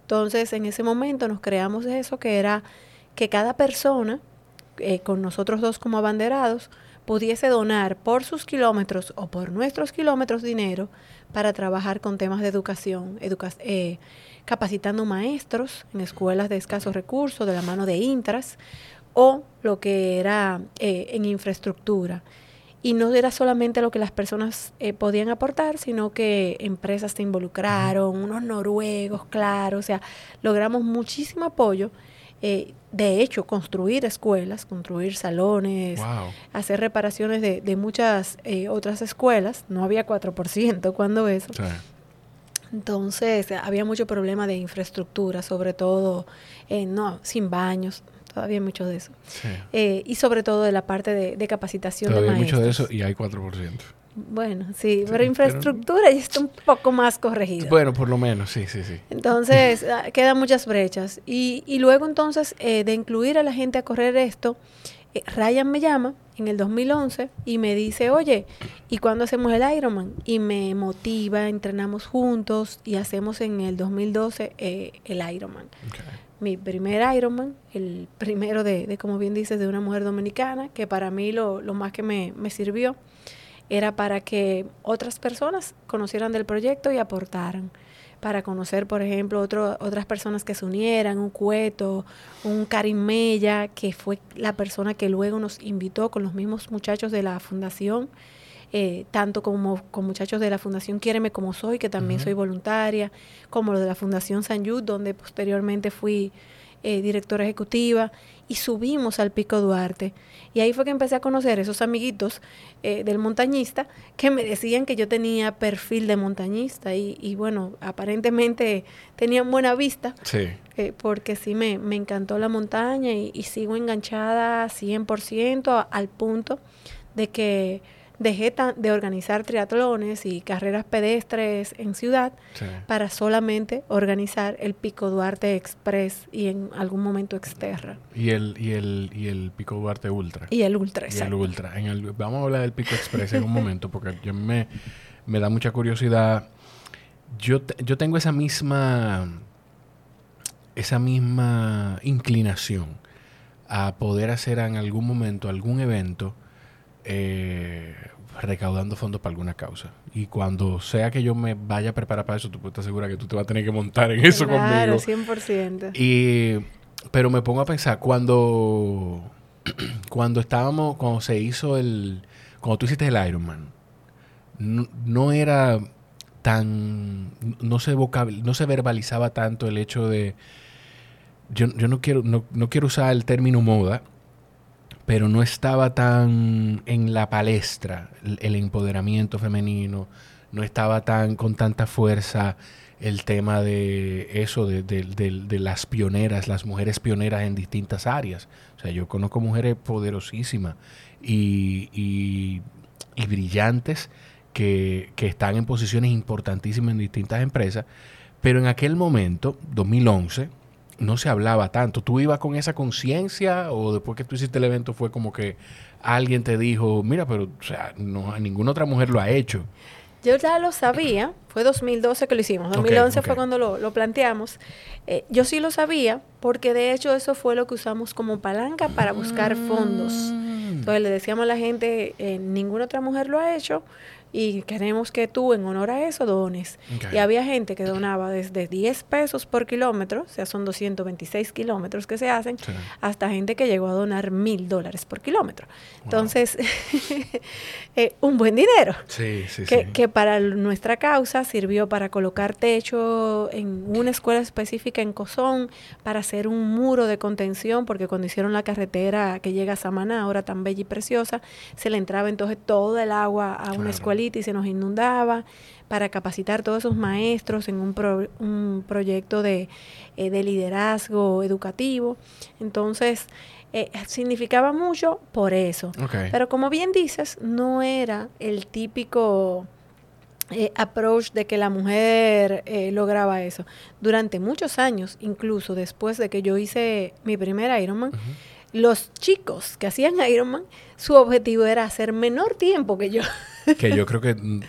Entonces, en ese momento nos creamos eso que era que cada persona, eh, con nosotros dos como abanderados, pudiese donar por sus kilómetros o por nuestros kilómetros dinero para trabajar con temas de educación, eh, capacitando maestros en escuelas de escasos recursos de la mano de Intras o lo que era eh, en infraestructura y no era solamente lo que las personas eh, podían aportar, sino que empresas se involucraron, unos noruegos, claro, o sea, logramos muchísimo apoyo. Eh, de hecho, construir escuelas, construir salones, hacer reparaciones de, de muchas eh, otras escuelas, no había 4% cuando eso. Entonces, había mucho problema de infraestructura, sobre todo, no, sin baños, todavía hay mucho de eso. Eh, y sobre todo de la parte de, capacitación de maestros. hay mucho de eso y hay 4%. Bueno, sí, pero infraestructura ya está un poco más corregida. Bueno, por lo menos, sí, sí, sí. Entonces, [laughs] ah, quedan muchas brechas. Y, y luego entonces, eh, de incluir a la gente a correr esto, eh, Ryan me llama en el 2011 y me dice, oye, ¿y cuándo hacemos el Ironman? Y me motiva, entrenamos juntos y hacemos en el 2012 el Ironman mi primer Ironman, el primero de, como bien dices, de una mujer dominicana, que para mí lo, más que me, sirvió era para que otras personas conocieran del proyecto y aportaran. Para conocer, por ejemplo, otras personas que se unieran, un Cueto, un Karim Mella, que fue la persona que luego nos invitó con los mismos muchachos de la fundación eh, tanto como con muchachos de la Fundación Quiéreme como soy, que también soy voluntaria, como los de la Fundación San Yud, donde posteriormente fui eh, directora ejecutiva, y subimos al Pico Duarte. Y ahí fue que empecé a conocer esos amiguitos eh, del montañista que me decían que yo tenía perfil de montañista y, bueno, aparentemente tenían buena vista. Sí. Eh, porque sí me, me, encantó la montaña y, y sigo enganchada 100% al punto de que dejé de organizar triatlones y carreras pedestres en ciudad para solamente organizar el Pico Duarte Express y en algún momento Exterra. Y el, y el, y el Pico Duarte Ultra. Y el Ultra, y el Ultra. En el, vamos a hablar del Pico Express en un [laughs] momento porque yo me, me da mucha curiosidad. Yo, yo tengo esa misma esa misma inclinación a poder hacer en algún momento algún evento eh, recaudando fondos para alguna causa. Y cuando sea que yo me vaya a preparar para eso, tú puedes estar segura que tú te vas a tener que montar en eso conmigo. Claro, 100%. Y, pero me pongo a pensar, cuando, [clears throat] cuando estábamos, cuando se hizo el, cuando tú hiciste el Ironman, no, no era tan, no se, no se verbalizaba tanto el hecho de, yo, yo no, quiero, no, no quiero usar el término moda, pero no estaba tan en la palestra el, empoderamiento femenino, no estaba tan con tanta fuerza el tema de eso, de, las pioneras, las mujeres pioneras en distintas áreas. O sea, yo conozco mujeres poderosísimas y, y, brillantes que, que están en posiciones importantísimas en distintas empresas, pero en aquel momento, 2011, no se hablaba tanto. ¿Tú ibas con esa conciencia o después que tú hiciste el evento fue como que alguien te dijo, mira, pero o sea, no, ninguna otra mujer lo ha hecho? Yo ya lo sabía, fue 2012 que lo hicimos, 2011 fue cuando lo, planteamos. Eh, yo sí lo sabía porque de hecho eso fue lo que usamos como palanca para buscar fondos. Mm. Entonces le decíamos a la gente, eh, ninguna otra mujer lo ha hecho, y queremos que tú en honor a eso dones. Y había gente que donaba desde 10 pesos por kilómetro, o sea, son 226 kilómetros que se hacen, hasta gente que llegó a donar mil dólares por kilómetro. Entonces, [laughs] eh, un buen dinero. Sí, sí, que, que para nuestra causa sirvió para colocar techo en una escuela específica en Cozón, para hacer un muro de contención, porque cuando hicieron la carretera que llega a Samaná, ahora tan bella y preciosa, se le entraba entonces todo el agua a una escuelita y se nos inundaba, para capacitar todos esos maestros en un, un proyecto de, eh, de, liderazgo educativo. Entonces, eh, significaba mucho por eso. Pero como bien dices, no era el típico... Eh, approach de que la mujer lograba eso. Durante muchos años, incluso después de que yo hice mi primer Ironman, los chicos que hacían Ironman, su objetivo era hacer menor tiempo que yo. [laughs] que yo creo que mm,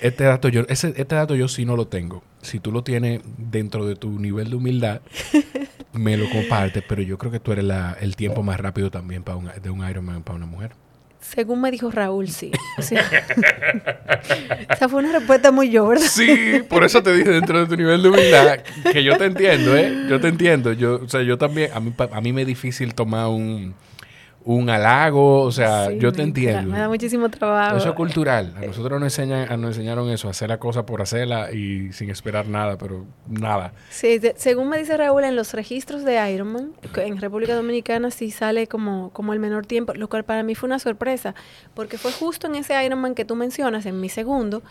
este dato yo ese, este dato yo sí no lo tengo. Si tú lo tienes dentro de tu nivel de humildad, [laughs] me lo compartes, pero yo creo que tú eres el tiempo más rápido también para un, de un Ironman para una mujer. Según me dijo Raúl, sí. [laughs] esa fue una respuesta muy yo. Sí, por eso te dije dentro de tu nivel de humildad que yo te entiendo, ¿eh? Yo te entiendo. Yo, o sea, yo también, a mí, a mí me es difícil tomar un un halago, o sea, yo te entiendo. Me da muchísimo trabajo. Eso es cultural. A nosotros nos, enseñan, nos enseñaron eso, hacer la cosa por hacerla y sin esperar nada, pero nada. Sí, según me dice Raúl, en los registros de Ironman, en República Dominicana sí sale como, como el menor tiempo, lo cual para mí fue una sorpresa, porque fue justo en ese Ironman que tú mencionas, en mi segundo,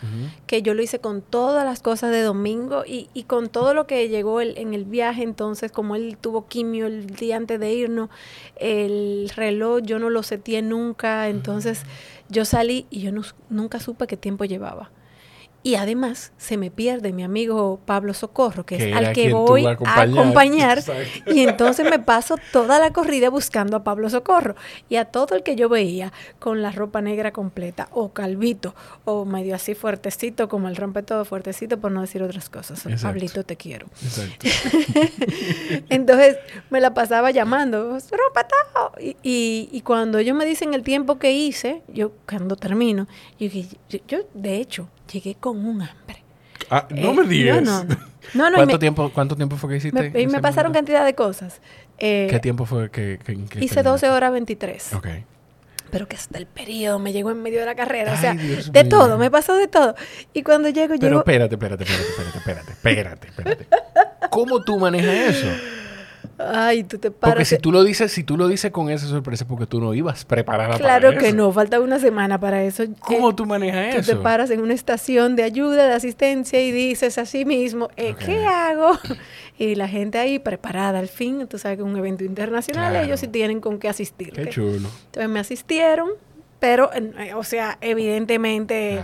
que yo lo hice con todas las cosas de domingo y, y con todo lo que llegó en el viaje, entonces como él tuvo quimio el día antes de irnos, el reloj yo no lo sentí nunca, entonces yo salí y yo nunca supe qué tiempo llevaba. Y además se me pierde mi amigo Pablo Socorro, que, es al que voy a acompañar. y entonces me paso toda la corrida buscando a Pablo Socorro. Y a todo el que yo veía con la ropa negra completa, o calvito, o medio así fuertecito, como el rompe todo fuertecito, por no decir otras cosas. Pablito, te quiero. [laughs] entonces me la pasaba llamando, ropa todo. Y, y, cuando ellos me dicen el tiempo que hice, yo cuando termino, yo, yo de hecho, llegué con un hambre. Ah, no me eh, digas. No, [laughs] no. no, ¿Cuánto, tiempo, ¿Cuánto tiempo fue que hiciste? Me, y me pasaron cantidad de cosas. Eh, ¿Qué tiempo fue que, Hice 12 horas 23. Ok. pero que hasta el periodo me llegó en medio de la carrera. o sea, de todo, me pasó de todo. Y cuando llego, Pero espérate, espérate, espérate, espérate, espérate, espérate, espérate. ¿Cómo tú manejas eso? Ay, tú te paras. Porque si tú lo dices, si tú lo dices con esa sorpresa, porque tú no ibas preparada claro para eso. Claro que no, falta una semana para eso. ¿Cómo tú manejas eso? Tú te paras en una estación de ayuda, de asistencia y dices a sí mismo, eh, ¿qué hago? [laughs] Y la gente ahí preparada al fin, tú sabes que es un evento internacional, ellos sí tienen con qué asistir. Qué chulo. Entonces me asistieron, pero, eh, o sea, evidentemente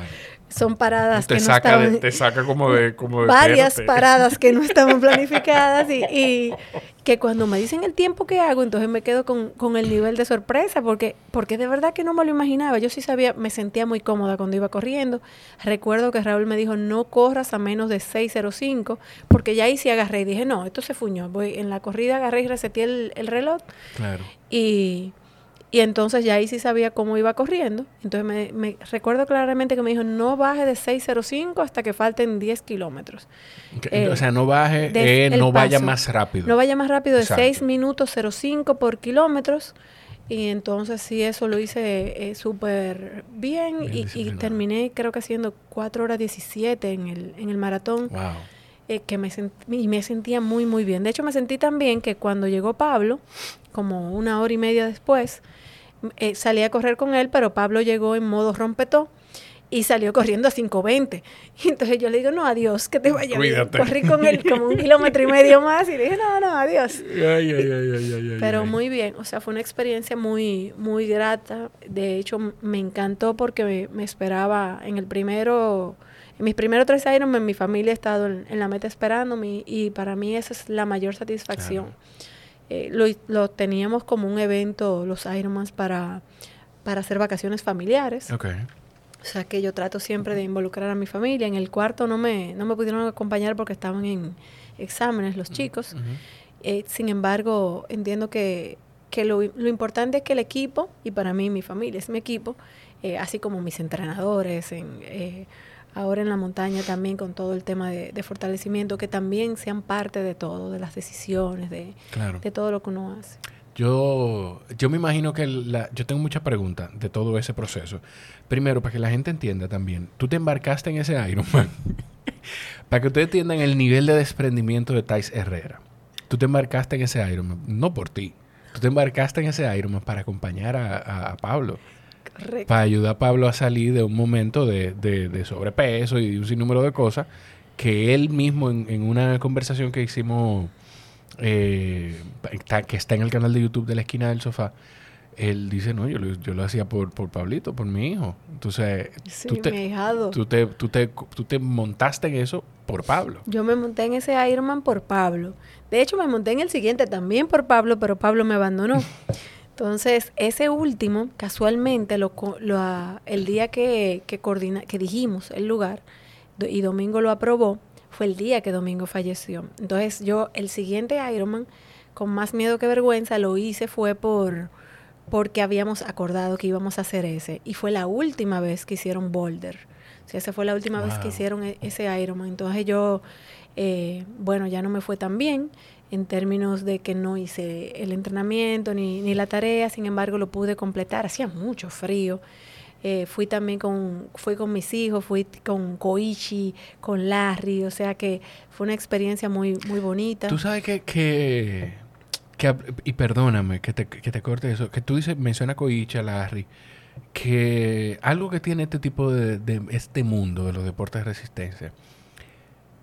son paradas que no estaban, te saca como de, como varias paradas que no estaban [laughs] planificadas y, que cuando me dicen el tiempo que hago entonces me quedo con, con, el nivel de sorpresa porque porque de verdad que no me lo imaginaba. Yo sí sabía me sentía muy cómoda cuando iba corriendo. Recuerdo que Raúl me dijo no corras a menos de 6.05 porque ya ahí sí agarré y dije no esto se fuñó voy en la corrida agarré y reseté el, el reloj claro. Y y entonces ya ahí sí sabía cómo iba corriendo. Entonces me, recuerdo claramente que me dijo, no baje de 6.05 hasta que falten 10 kilómetros. o sea, no baje, eh, no vaya más rápido. No vaya más rápido de 6 minutos 05 por kilómetros. Y entonces sí, eso lo hice eh, súper bien, y, terminé creo que haciendo 4 horas 17 en el, en el maratón. Wow. Eh, que me, y me sentía muy, muy bien. De hecho, me sentí tan bien que cuando llegó Pablo, como una hora y media después, eh, salí a correr con él, pero Pablo llegó en modo rompetó y salió corriendo a 5.20. Y [laughs] entonces yo le digo, no, adiós, que te vaya bien. Corrí con él como un kilómetro y medio más y le dije, no, no, adiós. Pero muy bien, o sea, fue una experiencia muy, muy grata. De hecho, me encantó porque me, esperaba en el primero, en mis primeros tres años, mi familia ha estado en, la meta esperándome y para mí esa es la mayor satisfacción. Eh, lo, lo, teníamos como un evento, los Ironmans, para, para hacer vacaciones familiares. Okay. O sea que yo trato siempre de involucrar a mi familia. En el cuarto no me, no me pudieron acompañar porque estaban en exámenes los chicos. Eh, sin embargo, entiendo que, que lo, lo, importante es que el equipo, y para mí mi familia es mi equipo, eh, así como mis entrenadores, en, ahora en la montaña también con todo el tema de, fortalecimiento, que también sean parte de todo, de las decisiones, de, de todo lo que uno hace. Yo, yo me imagino que la, yo tengo muchas preguntas de todo ese proceso. Primero, para que la gente entienda también, tú te embarcaste en ese Ironman. [laughs] para que ustedes entiendan el nivel de desprendimiento de Thais Herrera. Tú te embarcaste en ese Ironman, no por ti. Tú te embarcaste en ese Ironman para acompañar a Pablo. Para ayudar a Pablo a salir de un momento de, de, sobrepeso y de un sinnúmero de cosas que él mismo en, una conversación que hicimos, eh, que está en el canal de YouTube de la esquina del sofá, él dice, no, yo lo, yo lo hacía por, por Pablito, por mi hijo. Entonces, tú, te, tú, te, tú, te, tú te montaste en eso por Pablo. Yo me monté en ese Ironman por Pablo. De hecho, me monté en el siguiente también por Pablo, pero Pablo me abandonó. [laughs] Entonces, ese último, casualmente, lo, el día que, que, coordina, que dijimos el lugar y Domingo lo aprobó, fue el día que Domingo falleció. Entonces, yo, el siguiente Ironman, con más miedo que vergüenza, lo hice fue por porque habíamos acordado que íbamos a hacer ese. Y fue la última vez que hicieron Boulder. O sea, esa fue la última vez que hicieron e, ese Ironman. Entonces yo, eh, bueno, ya no me fue tan bien en términos de que no hice el entrenamiento ni, ni la tarea, sin embargo lo pude completar, hacía mucho frío. Eh, fui también con, fui con mis hijos, fui con Koichi, con Larry, o sea que fue una experiencia muy, muy bonita. Tú sabes que, que, que y perdóname que te, que te corte eso, que tú dices, menciona Koichi, a Larry, que algo que tiene este tipo de, de este mundo de los deportes de resistencia,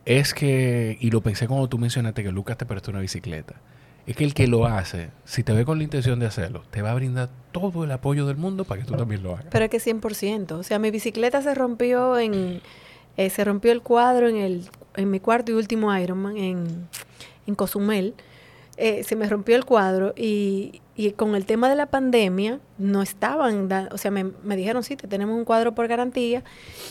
es que, y lo pensé cuando tú mencionaste que Lucas te prestó una bicicleta, es que el que lo hace, si te ve con la intención de hacerlo, te va a brindar todo el apoyo del mundo para que tú también lo hagas. Pero es que 100%. O sea, mi bicicleta se rompió en... Eh, se rompió el cuadro en, el, en mi cuarto y último Ironman en, en Cozumel. Eh, se me rompió el cuadro y, y, con el tema de la pandemia no estaban, o sea, me, me, dijeron, sí, te tenemos un cuadro por garantía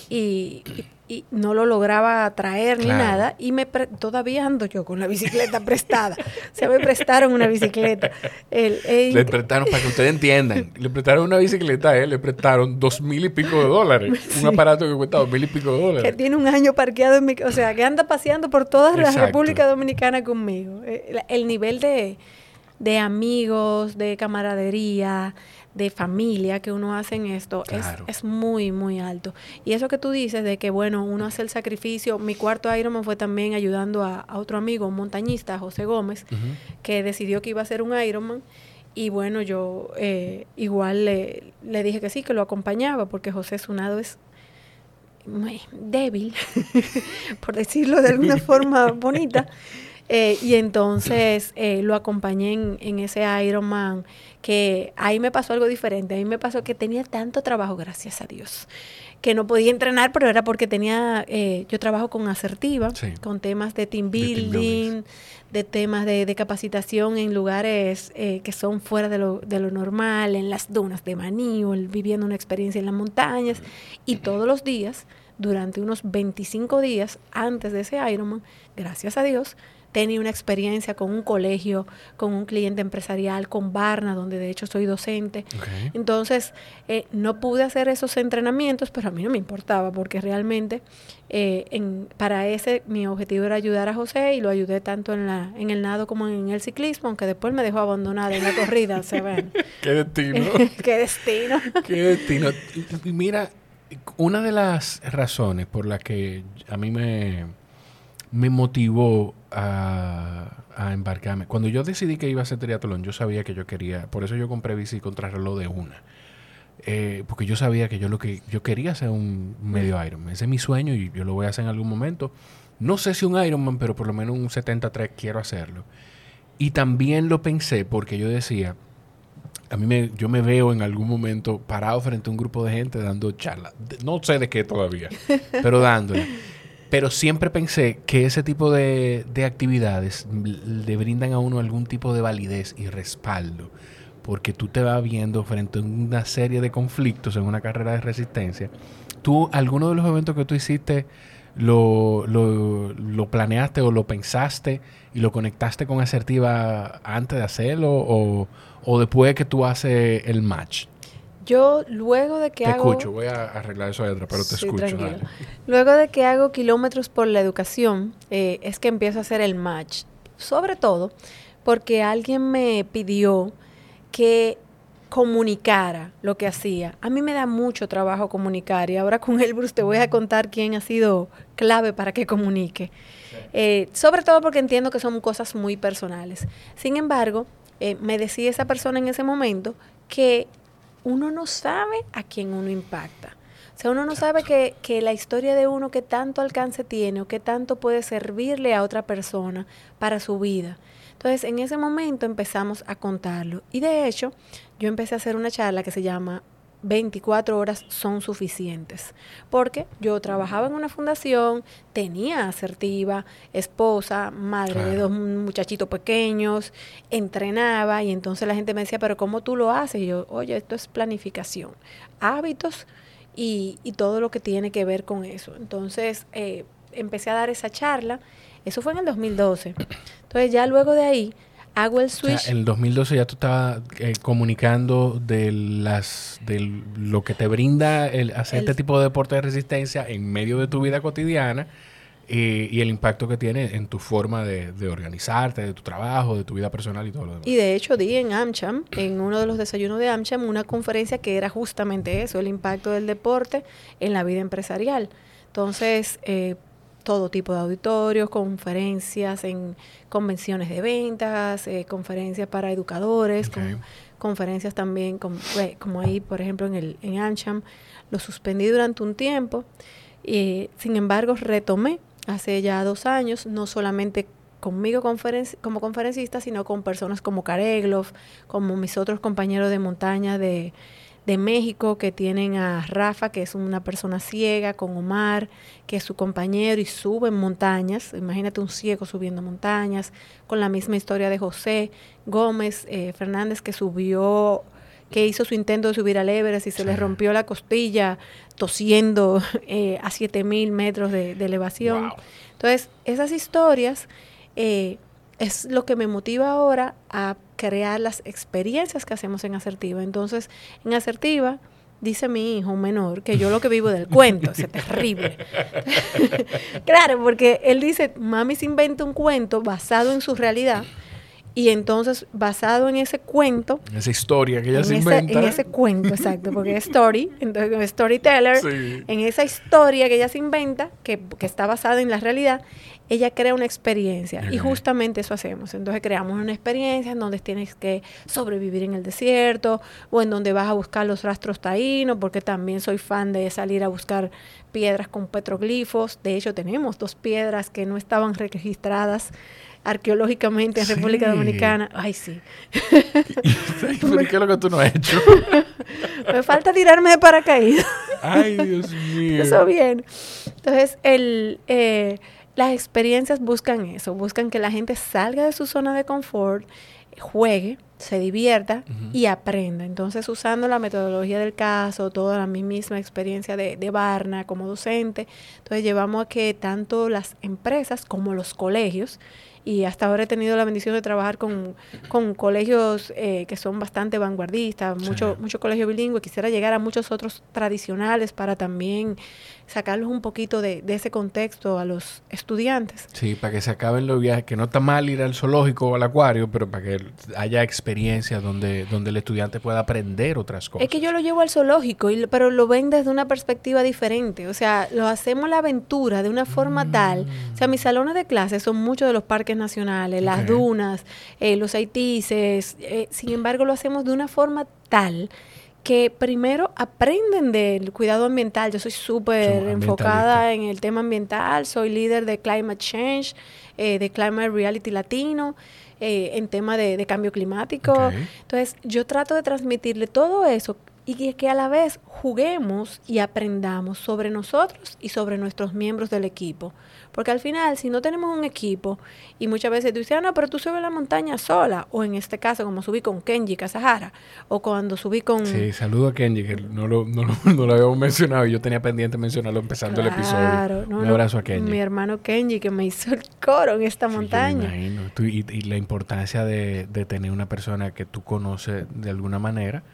y, y no lo lograba traer ni nada y me todavía ando yo con la bicicleta prestada. Se me prestaron una bicicleta. le prestaron, para que ustedes entiendan, le prestaron una bicicleta a él, le prestaron dos mil y pico de dólares. Un aparato que cuesta dos mil y pico de dólares. Que tiene un año parqueado en mi... O sea, que anda paseando por toda la República Dominicana conmigo. Eh, el, nivel de de amigos, de camaradería, de familia que uno hace en esto es, es, muy, muy alto. Y eso que tú dices de que, bueno, uno hace el sacrificio. Mi cuarto Ironman fue también ayudando a, otro amigo, un montañista, José Gómez, que decidió que iba a ser un Ironman. Y bueno, yo eh, igual le, le, dije que sí, que lo acompañaba, porque José Sunado es muy débil, [laughs] por decirlo de alguna forma bonita. [laughs] Eh, y entonces eh, lo acompañé en, en, ese Ironman, que ahí me pasó algo diferente. Ahí me pasó que tenía tanto trabajo, gracias a Dios, que no podía entrenar, pero era porque tenía, eh, yo trabajo con asertiva, con temas de team building, de, temas de, de, capacitación en lugares que son fuera de lo, de lo, normal, en las dunas de Maní, viviendo una experiencia en las montañas. Y todos los días, durante unos 25 días antes de ese Ironman, gracias a Dios, tenía una experiencia con un colegio, con un cliente empresarial, con Barna, donde de hecho soy docente. Entonces, eh, no pude hacer esos entrenamientos, pero a mí no me importaba, porque realmente eh, en, para ese mi objetivo era ayudar a José y lo ayudé tanto en, la, en el nado como en el ciclismo, aunque después me dejó abandonada en la corrida, se ven. [laughs] Qué destino. [laughs] Qué destino. [laughs] Qué destino. Mira, una de las razones por las que a mí me, me motivó a, embarcarme. Cuando yo decidí que iba a hacer triatlón, yo sabía que yo quería, por eso yo compré bici contrarreloj de una. Eh, porque yo sabía que yo lo que yo quería hacer un medio Ironman. Ese es mi sueño y yo lo voy a hacer en algún momento. No sé si un Ironman, pero por lo menos un 73 quiero hacerlo. Y también lo pensé porque yo decía, a mí me, yo me veo en algún momento parado frente a un grupo de gente dando charlas. No sé de qué todavía, [laughs] pero dándole. Pero siempre pensé que ese tipo de, actividades le brindan a uno algún tipo de validez y respaldo, porque tú te vas viendo frente a una serie de conflictos en una carrera de resistencia. ¿Tú, alguno de los eventos que tú hiciste, lo, lo, planeaste o lo pensaste y lo conectaste con asertiva antes de hacerlo o, o después que tú haces el match? Yo luego de que te hago... escucho, voy a arreglar eso de pero te escucho. Luego de que hago kilómetros por la educación, eh, es que empiezo a hacer el match. Sobre todo porque alguien me pidió que comunicara lo que hacía. A mí me da mucho trabajo comunicar y ahora con Elbrus te voy a contar quién ha sido clave para que comunique. Eh, sobre todo porque entiendo que son cosas muy personales. Sin embargo, eh, me decía esa persona en ese momento que uno no sabe a quién uno impacta. O sea, uno no sabe que, que, la historia de uno, que tanto alcance tiene o que tanto puede servirle a otra persona para su vida. Entonces, en ese momento empezamos a contarlo. Y de hecho, yo empecé a hacer una charla que se llama 24 horas son suficientes. Porque yo trabajaba en una fundación, tenía asertiva, esposa, madre de dos muchachitos pequeños, entrenaba y entonces la gente me decía, pero ¿cómo tú lo haces? Y yo, oye, esto es planificación, hábitos y, y todo lo que tiene que ver con eso. Entonces eh, empecé a dar esa charla, eso fue en el 2012. Entonces ya luego de ahí hago el switch. en el 2012 ya tú estabas eh, comunicando de las de lo que te brinda el hacer este tipo de deporte de resistencia en medio de tu vida cotidiana eh, y el impacto que tiene en tu forma de, organizarte, de tu trabajo, de tu vida personal y todo lo demás. Y de hecho di en AmCham, en uno de los desayunos de AmCham, una conferencia que era justamente eso, el impacto del deporte en la vida empresarial. Entonces, eh, todo tipo de auditorios, conferencias en convenciones de ventas, eh, conferencias para educadores, conferencias también eh, como, ahí, por ejemplo, en, el, en Ancham. Lo suspendí durante un tiempo y, sin embargo, retomé hace ya dos años, no solamente conmigo como conferencista, sino con personas como Kareglov, como mis otros compañeros de montaña de de México que tienen a Rafa, que es una persona ciega, con Omar, que es su compañero y suben montañas. Imagínate un ciego subiendo montañas, con la misma historia de José Gómez eh, Fernández, que subió, que hizo su intento de subir al Everest y se le rompió la costilla tosiendo [laughs] eh, a 7000 metros de, elevación. Entonces, esas historias eh, es lo que me motiva ahora a crear las experiencias que hacemos en asertiva. Entonces, en asertiva, dice mi hijo menor que yo lo que vivo del cuento, es terrible. [laughs] claro, porque él dice, mami se inventa un cuento basado en su realidad Y entonces, basado en ese cuento... En esa historia que ella se inventa. En ese cuento, exacto, porque es story, [laughs] entonces storyteller, Sí. en esa historia que ella se inventa, que, que está basada en la realidad, ella crea una experiencia. Y justamente eso hacemos. Entonces creamos una experiencia en donde tienes que sobrevivir en el desierto, o en donde vas a buscar los rastros taínos, porque también soy fan de salir a buscar piedras con petroglifos. De hecho, tenemos dos piedras que no estaban registradas arqueológicamente en República. Dominicana. Ay, sí. [laughs] [laughs] Pero ¿Qué es lo que tú no has hecho? [laughs] Me falta tirarme de paracaídas. Ay, Dios mío. Eso bien. Entonces, el, eh, las experiencias buscan eso, buscan que la gente salga de su zona de confort, juegue, se divierta y aprenda. Entonces, usando la metodología del caso, toda la mi misma experiencia de, de Barna como docente, entonces llevamos a que tanto las empresas como los colegios, y hasta ahora he tenido la bendición de trabajar con, con colegios eh, que son bastante vanguardistas, Sí. mucho, mucho colegio bilingüe. Quisiera llegar a muchos otros tradicionales para también sacarlos un poquito de, de ese contexto a los estudiantes. Sí, para que se acaben los viajes, que no está mal ir al zoológico o al acuario, pero para que haya experiencias donde, donde el estudiante pueda aprender otras cosas. Es que yo lo llevo al zoológico, y, pero lo ven desde una perspectiva diferente. O sea, lo hacemos la aventura de una forma tal. O sea, mis salones de clases son muchos de los parques nacionales, las dunas, eh, los haitises. eh, sin embargo, lo hacemos de una forma tal que primero aprenden del cuidado ambiental. Yo soy súper enfocada en el tema ambiental, soy líder de Climate Change, eh, de Climate Reality Latino, eh, en tema de, de cambio climático. Entonces, yo trato de transmitirle todo eso y que a la vez juguemos y aprendamos sobre nosotros y sobre nuestros miembros del equipo. Porque al final, si no tenemos un equipo, y muchas veces tú dices, ah, no, pero tú subes la montaña sola, o en este caso, como subí con Kenji Casajara, o cuando subí con... Sí, saludo a Kenji, que no lo, no, lo, [laughs] no lo habíamos mencionado. y Yo tenía pendiente mencionarlo empezando el episodio. Claro, no, Un abrazo a Kenji. Mi hermano Kenji, que me hizo el coro en esta Sí, yo me montaña. imagino. Tú- y, y la importancia de, de tener una persona que tú conoces de alguna manera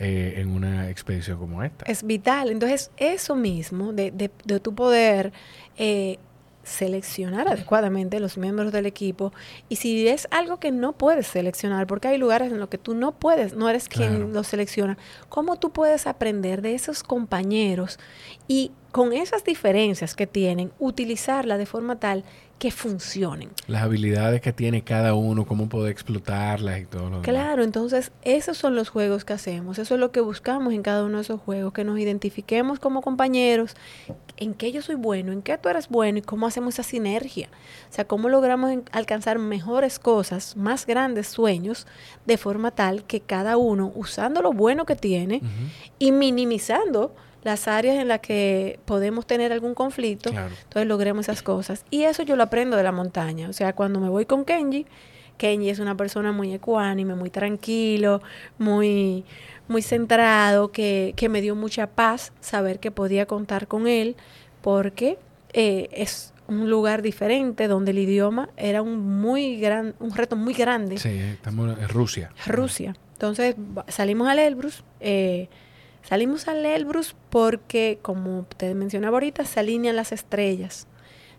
eh, en una expedición como esta. es vital. Entonces, eso mismo, de, de, de tu poder eh, seleccionar adecuadamente los miembros del equipo, y si es algo que no puedes seleccionar, porque hay lugares en los que tú no puedes, no eres quien lo selecciona, ¿cómo tú puedes aprender de esos compañeros y con esas diferencias que tienen, utilizarla de forma tal que funcionen? Las habilidades que tiene cada uno, cómo poder explotarlas y todo lo demás. Claro, entonces esos son los juegos que hacemos, eso es lo que buscamos en cada uno de esos juegos, que nos identifiquemos como compañeros, en qué yo soy bueno, en qué tú eres bueno y cómo hacemos esa sinergia. O sea, cómo logramos alcanzar mejores cosas, más grandes sueños, de forma tal que cada uno, usando lo bueno que tiene y minimizando las áreas en las que podemos tener algún conflicto, Claro. entonces logremos esas cosas. Y eso yo lo aprendo de la montaña. O sea, cuando me voy con Kenji, Kenji es una persona muy ecuánime, muy tranquilo, muy, muy centrado, que, que me dio mucha paz saber que podía contar con él, porque eh, es un lugar diferente donde el idioma era un muy gran, un reto muy grande. Sí, estamos en Rusia. Rusia. Entonces salimos al Elbrus. eh, salimos al Elbrus porque, como te mencionaba ahorita, se alinean las estrellas.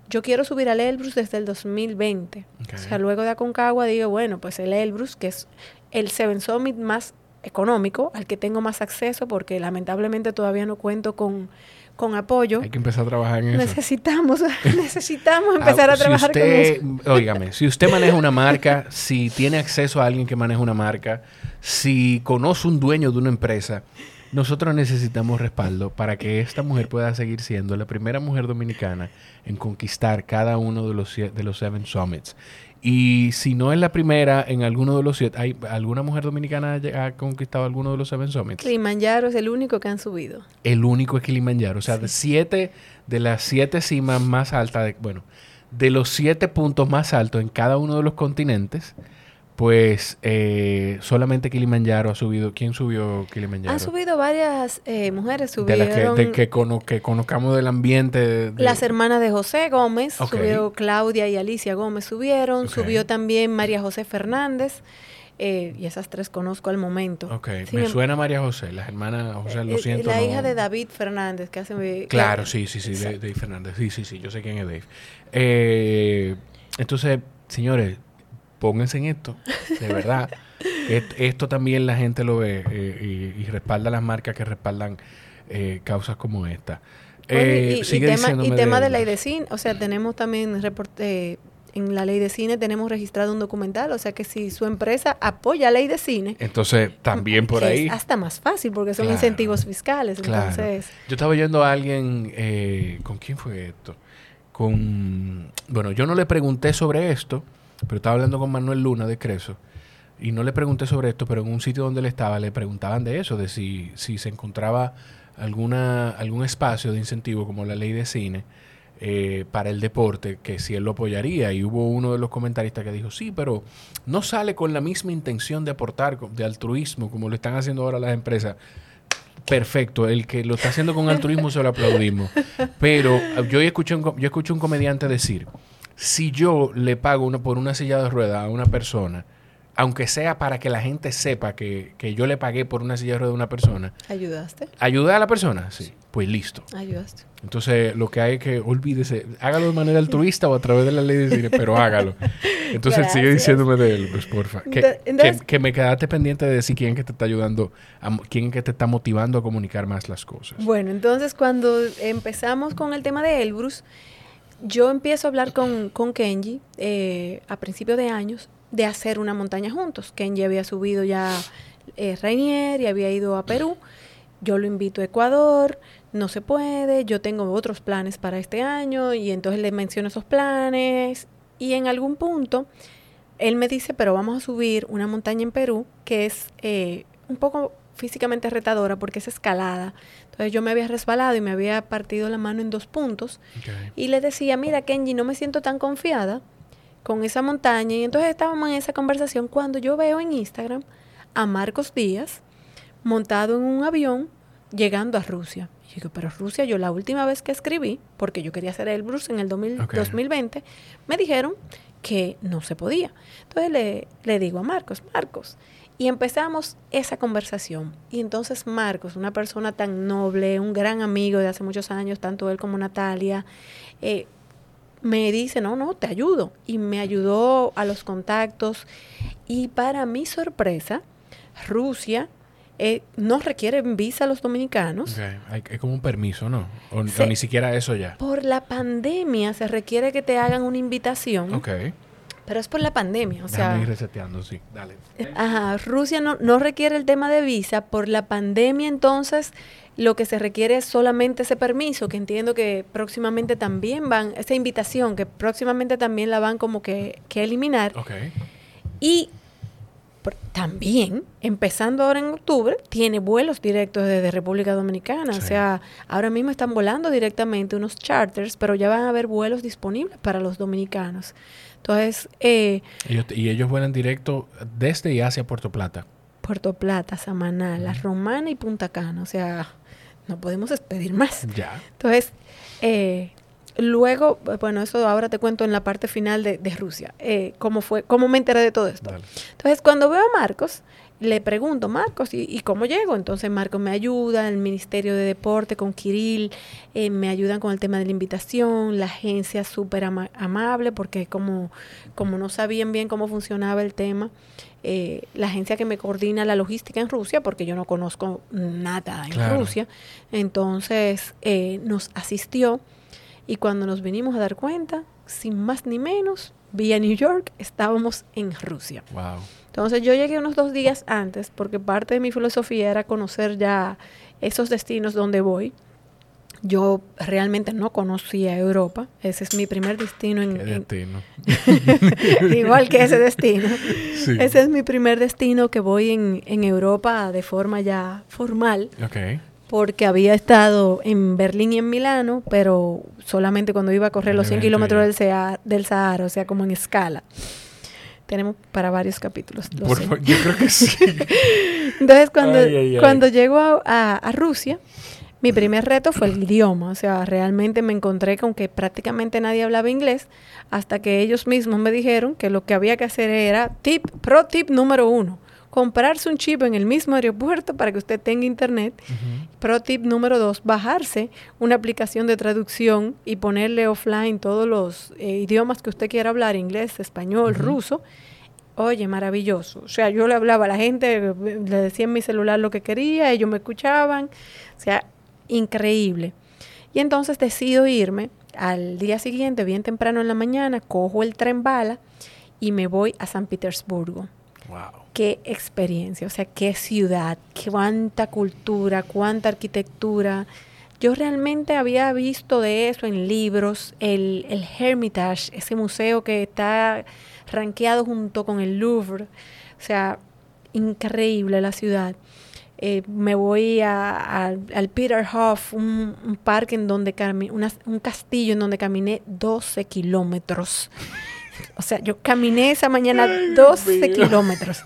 Yo quiero subir al Elbrus desde el 2020. Ok. O sea, luego de Aconcagua digo, bueno, pues el Elbrus, que es el Seven Summit más económico, al que tengo más acceso, porque lamentablemente todavía no cuento con, con apoyo. Hay que empezar a trabajar en eso. Necesitamos, [laughs] necesitamos empezar Ah, a trabajar si con eso. Óigame, si usted maneja una marca, si tiene acceso a alguien que maneja una marca, si conoce un dueño de una empresa, nosotros necesitamos respaldo para que esta mujer pueda seguir siendo la primera mujer dominicana en conquistar cada uno de los, de los Seven Summits. Y si no es la primera en alguno de los siete, ¿hay alguna mujer dominicana ha conquistado alguno de los Seven Summits? Kilimanjaro es el único que han subido. El único es Kilimanjaro. O sea, de siete, de las siete cimas más altas, de, bueno, de los siete puntos más altos en cada uno de los continentes, pues eh, solamente Kilimanjaro ha subido. ¿Quién subió Kilimanjaro? Han subido varias eh, mujeres, de subieron las que, de que, cono- que conozcamos del ambiente. de- de- las hermanas de José Gómez, subió Claudia y Alicia Gómez subieron, subió también María José Fernández, eh, y esas tres conozco al momento. Ok, me em- suena María José, las hermanas, sea, lo eh, siento. La no- hija de David Fernández, que hace... Claro, sí, sí, sí, de-. Dave Fernández. Sí, sí, sí, yo sé quién es Dave. Eh, entonces, señores, pónganse en esto, de verdad. [laughs] esto también la gente lo ve eh, y, respalda las marcas que respaldan eh, causas como esta. y, tema, de, ley de cine, o sea, tenemos también reporte, en la ley de cine tenemos registrado un documental, o sea que si su empresa apoya ley de cine, entonces [laughs] también por ahí es hasta más fácil porque son incentivos fiscales. Entonces, yo estaba oyendo a alguien, eh, ¿con quién fue esto? Con, bueno, yo no le pregunté sobre esto, pero estaba hablando con Manuel Luna de Creso y no le pregunté sobre esto, pero en un sitio donde él estaba le preguntaban de eso, de si, si se encontraba alguna algún espacio de incentivo como la ley de cine eh, para el deporte, que si él lo apoyaría. Y hubo uno de los comentaristas que dijo, sí, pero no sale con la misma intención de aportar, de altruismo, como lo están haciendo ahora las empresas. Perfecto, el que lo está haciendo con altruismo se lo aplaudimos. Pero yo escuché un, yo escuché un comediante decir, si yo le pago una, por una silla de ruedas a una persona, aunque sea para que la gente sepa que, que, yo le pagué por una silla de ruedas a una persona. ¿Ayudaste? ¿Ayudé a la persona? Sí. Pues listo. Ayudaste. Entonces, lo que hay que, olvídese, hágalo de manera altruista o a través de la ley de cine, pero hágalo. Entonces, sigue diciéndome de él, pues, porfa. Que, que, me quedaste pendiente de decir quién que te está ayudando, a, quién que te está motivando a comunicar más las cosas. Bueno, entonces, cuando empezamos con el tema de Elbrus, yo empiezo a hablar con, con Kenji eh, a principios de años de hacer una montaña juntos. Kenji había subido ya eh, Rainier y había ido a Perú. Yo lo invito a Ecuador, no se puede, yo tengo otros planes para este año y entonces le menciono esos planes y en algún punto él me dice, pero vamos a subir una montaña en Perú que es eh, un poco físicamente retadora porque es escalada. Entonces yo me había resbalado y me había partido la mano en dos puntos y le decía, mira Kenji, no me siento tan confiada con esa montaña. Y entonces estábamos en esa conversación cuando yo veo en Instagram a Marcos Díaz montado en un avión llegando a Rusia. Y digo, pero Rusia, yo la última vez que escribí, porque yo quería hacer el Bruce en el 2020, me dijeron que no se podía. Entonces le, le digo a Marcos, Marcos, y empezamos esa conversación. Y entonces Marcos, una persona tan noble, un gran amigo de hace muchos años, tanto él como Natalia, eh, me dice, no, no, te ayudo. Y me ayudó a los contactos. Y para mi sorpresa, Rusia eh, no requiere visa a los dominicanos. Es como un permiso, ¿no? O, ni siquiera eso ya. Por la pandemia se requiere que te hagan una invitación. Pero es por la pandemia, o sea... ir reseteando, sí. Dale. Ajá, Rusia no, no requiere el tema de visa. Por la pandemia, entonces, lo que se requiere es solamente ese permiso, que entiendo que próximamente también van, esa invitación, que próximamente también la van como que, que eliminar. Y también, empezando ahora en octubre, tiene vuelos directos desde República Dominicana. O sea, ahora mismo están volando directamente unos charters, pero ya van a haber vuelos disponibles para los dominicanos. Entonces... Eh, y ellos vuelan directo desde y hacia Puerto Plata. Puerto Plata, Samaná, La Romana y Punta Cana. O sea, no podemos despedir más. Ya. Entonces, eh, luego, bueno, eso ahora te cuento en la parte final de, Rusia, eh, cómo fue, cómo me enteré de todo esto. Entonces, cuando veo a Marcos, le pregunto, Marcos, ¿y, cómo llego? Entonces Marcos me ayuda, el Ministerio de Deporte con Kirill, eh, me ayudan con el tema de la invitación, la agencia súper amable, porque como, como no sabían bien cómo funcionaba el tema, eh, la agencia que me coordina la logística en Rusia, porque yo no conozco nada en Rusia, entonces eh, nos asistió y cuando nos vinimos a dar cuenta, sin más ni menos, vía New York, estábamos en Rusia. Wow. Entonces yo llegué unos dos días antes porque parte de mi filosofía era conocer ya esos destinos donde voy. Yo realmente no conocía Europa. Ese es mi primer destino en... destino? [laughs] Igual que ese destino. Ese es mi primer destino que voy en, en Europa de forma ya formal. Okay. Porque había estado en Berlín y en Milano, pero solamente cuando iba a correr los 100 kilómetros del, del Sahara, o sea, como en escala. Tenemos para varios capítulos. yo creo que sí. [laughs] Entonces, cuando, cuando llego a, a, Rusia, mi primer reto fue el idioma. O sea, realmente me encontré con que prácticamente nadie hablaba inglés hasta que ellos mismos me dijeron que lo que había que hacer era tip, pro tip número uno comprarse un chip en el mismo aeropuerto para que usted tenga internet. Pro tip número dos, bajarse una aplicación de traducción y ponerle offline todos los eh, idiomas que usted quiera hablar, inglés, español, ruso, Oye, maravilloso. O sea, yo le hablaba a la gente, le decía en mi celular lo que quería, ellos me escuchaban. O sea, increíble. Y entonces decido irme al día siguiente, bien temprano en la mañana, cojo el tren bala y me voy a San Petersburgo. Wow. Qué experiencia, o sea, qué ciudad, cuánta cultura, cuánta arquitectura. Yo realmente había visto de eso en libros, el, el Hermitage, ese museo que está rankeado junto con el Louvre. O sea, increíble la ciudad. Eh, me voy a, al Peterhof, un, parque en donde un castillo en donde caminé 12 kilómetros. O sea, yo caminé esa mañana 12 kilómetros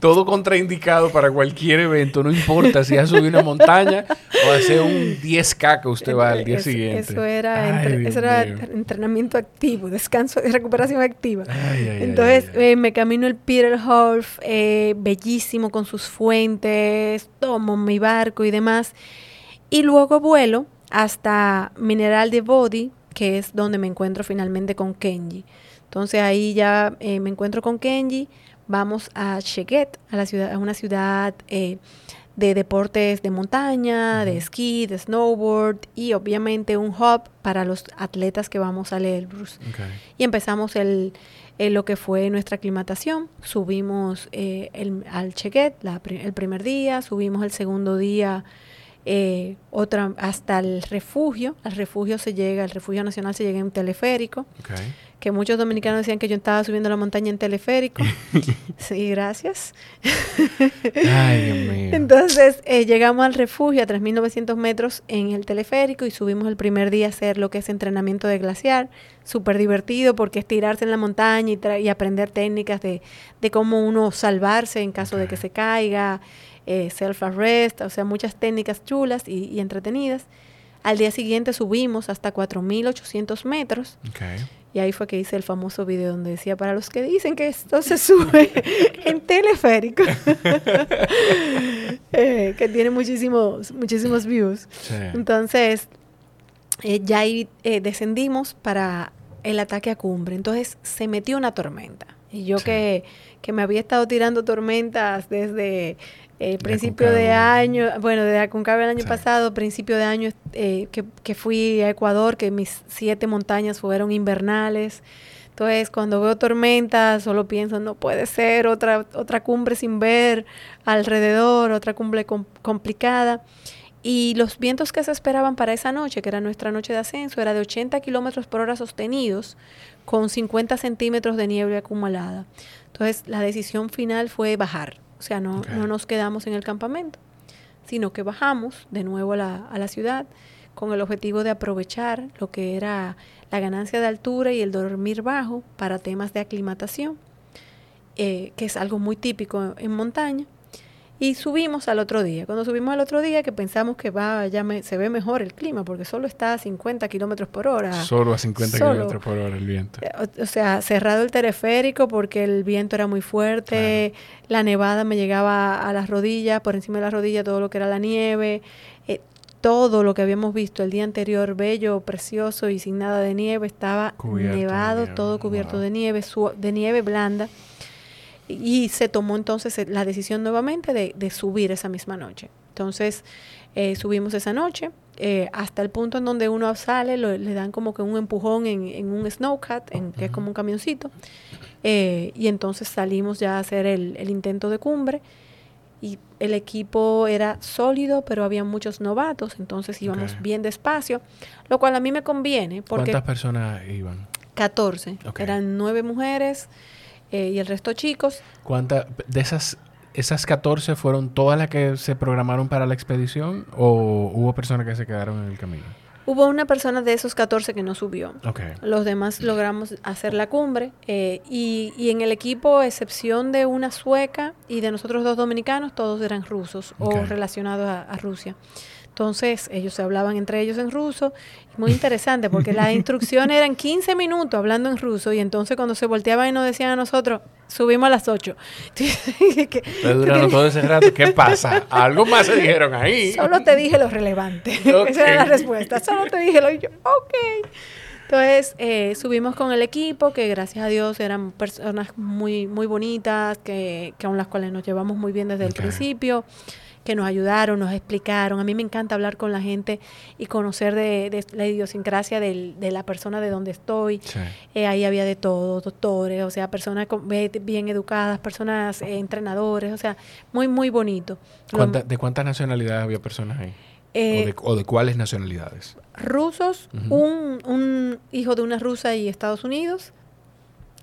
todo contraindicado para cualquier evento, no importa si has subido una montaña o hacer un 10K que usted va al día siguiente. Eso era, eso era entrenamiento activo, descanso y [laughs] recuperación activa. Entonces eh, me camino el Peterhof, eh, bellísimo con sus fuentes, tomo mi barco y demás. Y luego vuelo hasta Mineral de Body, que es donde me encuentro finalmente con Kenji. Entonces ahí ya eh, me encuentro con Kenji vamos a Cheguet, a, la ciudad, a una ciudad eh, de deportes de montaña, de esquí, de snowboard y obviamente un hub para los atletas que vamos al Elbrus. Y empezamos el, lo que fue nuestra aclimatación. Subimos eh, el, al Cheguet el primer día, subimos el segundo día eh, otra hasta el refugio. Al refugio se llega, el refugio nacional se llega en teleférico que muchos dominicanos decían que yo estaba subiendo la montaña en teleférico. [laughs] sí, gracias. Ay, Dios mío. Entonces eh, llegamos al refugio a 3.900 metros en el teleférico y subimos el primer día a hacer lo que es entrenamiento de glaciar. Súper divertido porque es tirarse en la montaña y, aprender técnicas de, cómo uno salvarse en caso de que se caiga, eh, self-arrest, o sea, muchas técnicas chulas y, y entretenidas. Al día siguiente subimos hasta 4.800 metros. Okay. Y ahí fue que hice el famoso video donde decía, para los que dicen que esto se sube [laughs] en teleférico, [laughs] eh, que tiene muchísimos, muchísimos views. Entonces, eh, ya ahí eh, descendimos para el ataque a cumbre. Entonces, se metió una tormenta. Y yo que, que me había estado tirando tormentas desde eh, principio de año, bueno, de Aconcagua el año pasado, principio de año eh, que, fui a Ecuador, que mis siete montañas fueron invernales. Entonces, cuando veo tormentas, solo pienso, no puede ser otra, otra cumbre sin ver alrededor, otra cumbre complicada. Y los vientos que se esperaban para esa noche, que era nuestra noche de ascenso, era de 80 kilómetros por hora sostenidos, con 50 centímetros de nieve acumulada. Entonces, la decisión final fue bajar o sea, no, no nos quedamos en el campamento, sino que bajamos de nuevo a la, a la ciudad con el objetivo de aprovechar lo que era la ganancia de altura y el dormir bajo para temas de aclimatación, eh, que es algo muy típico en montaña. Y subimos al otro día. Cuando subimos al otro día, que pensamos que va, ya se ve mejor el clima, porque solo está a 50 kilómetros por hora. Solo a 50 kilómetros por hora el viento. Eh, o, sea, cerrado el teleférico porque el viento era muy fuerte, la nevada me llegaba a las rodillas, por encima de las rodillas todo lo que era la nieve. Eh, todo lo que habíamos visto el día anterior, bello, precioso y sin nada de nieve, estaba nevado, todo cubierto de nieve, de nieve blanda. Y se tomó entonces eh, la decisión nuevamente de, subir esa misma noche. Entonces eh, subimos esa noche eh, hasta el punto en donde uno sale, le dan como que un empujón en, un snowcat, en, que es como un camioncito. y entonces salimos ya a hacer el, intento de cumbre. Y el equipo era sólido, pero había muchos novatos, entonces íbamos bien despacio, lo cual a mí me conviene. Porque ¿Cuántas personas iban? 14. Eran nueve mujeres eh, y el resto chicos. ¿Cuántas de esas esas 14 fueron todas las que se programaron para la expedición o hubo personas que se quedaron en el camino? Hubo una persona de esos 14 que no subió. Los demás logramos hacer la cumbre eh, y, y, en el equipo, excepción de una sueca y de nosotros dos dominicanos, todos eran rusos o relacionados a Rusia. Entonces ellos se hablaban entre ellos en ruso. Muy [laughs] interesante porque la instrucción eran 15 minutos hablando en ruso y entonces cuando se volteaban y nos decían a nosotros, subimos a las 8. Pero [laughs] duraron todo ese rato. ¿Qué pasa? [laughs] Algo más se dijeron ahí. Solo te dije lo relevante. Esa era la respuesta. Solo te dije lo y yo, ok. Entonces eh, subimos con el equipo, que gracias a Dios eran personas muy, muy bonitas, que, que con las cuales nos llevamos muy bien desde el principio que nos ayudaron, nos explicaron. A mí me encanta hablar con la gente y conocer de, la idiosincrasia de la persona de donde estoy. Eh, ahí había de todo, doctores, o sea, personas bien educadas, personas eh, entrenadores, o sea, muy, muy bonito. ¿De cuántas nacionalidades había personas ahí? Eh, o, de, cuáles nacionalidades? Rusos, un, un hijo de una rusa y Estados Unidos,